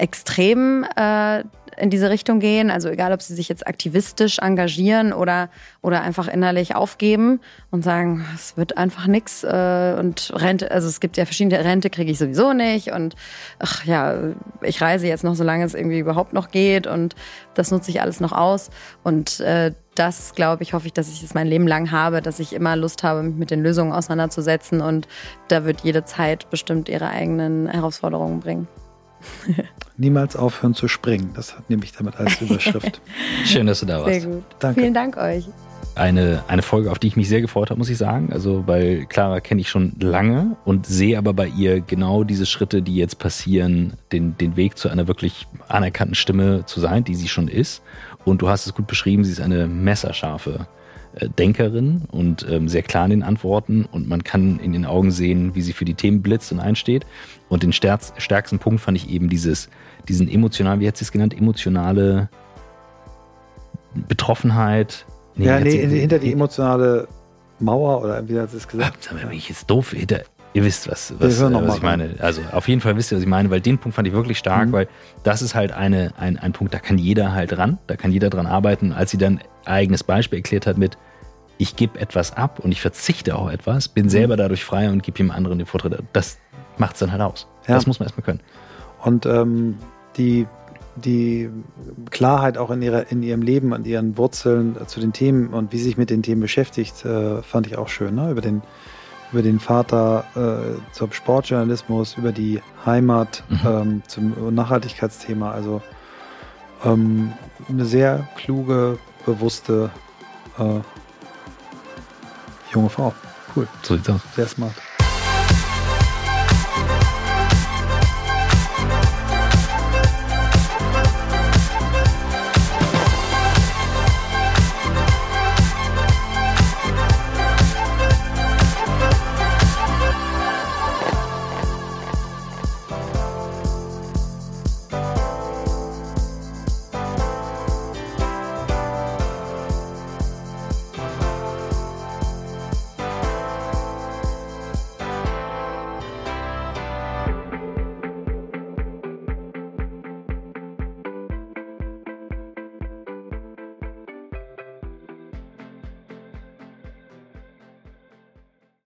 extrem äh, in diese Richtung gehen. Also egal, ob sie sich jetzt aktivistisch engagieren oder, oder einfach innerlich aufgeben und sagen, es wird einfach nix äh, und Rente, also es gibt ja verschiedene Rente kriege ich sowieso nicht und ach ja, ich reise jetzt noch, solange es irgendwie überhaupt noch geht und das nutze ich alles noch aus und äh, das glaube ich, hoffe ich, dass ich es mein Leben lang habe, dass ich immer Lust habe, mich mit den Lösungen auseinanderzusetzen und da wird jede Zeit bestimmt ihre eigenen Herausforderungen bringen. Niemals aufhören zu springen. Das nehme ich damit als Überschrift. Schön, dass du da warst. Sehr gut. Danke. Vielen Dank euch. Eine, eine Folge, auf die ich mich sehr gefreut habe, muss ich sagen. Also, weil Clara kenne ich schon lange und sehe aber bei ihr genau diese Schritte, die jetzt passieren, den, den Weg zu einer wirklich anerkannten Stimme zu sein, die sie schon ist. Und du hast es gut beschrieben, sie ist eine messerscharfe äh, Denkerin und ähm, sehr klar in den Antworten und man kann in den Augen sehen, wie sie für die Themen blitzt und einsteht. Und den stärksten Punkt fand ich eben dieses, diesen emotionalen, wie hat sie es genannt, emotionale Betroffenheit. Nee, ja, nee, hinter die emotionale Mauer oder wie hat sie es gesagt? Sag mal, bin ich jetzt doof? Hinter, ihr wisst, was, was, äh, was ich meine. Also auf jeden Fall wisst ihr, was ich meine, weil den Punkt fand ich wirklich stark, mhm. weil das ist halt eine, ein, ein Punkt, da kann jeder halt ran, da kann jeder dran arbeiten. Als sie dann eigenes Beispiel erklärt hat mit, ich gebe etwas ab und ich verzichte auch etwas, bin mhm. selber dadurch frei und gebe jemand anderen den Vortritt. Das macht es dann halt aus. Ja. Das muss man erstmal können. Und ähm, die, die Klarheit auch in, ihrer, in ihrem Leben, an ihren Wurzeln äh, zu den Themen und wie sie sich mit den Themen beschäftigt, äh, fand ich auch schön. Ne? Über, den, über den Vater äh, zum Sportjournalismus, über die Heimat mhm. ähm, zum Nachhaltigkeitsthema. Also ähm, eine sehr kluge, bewusste äh, junge Frau. Cool. So sieht's aus. Sehr smart.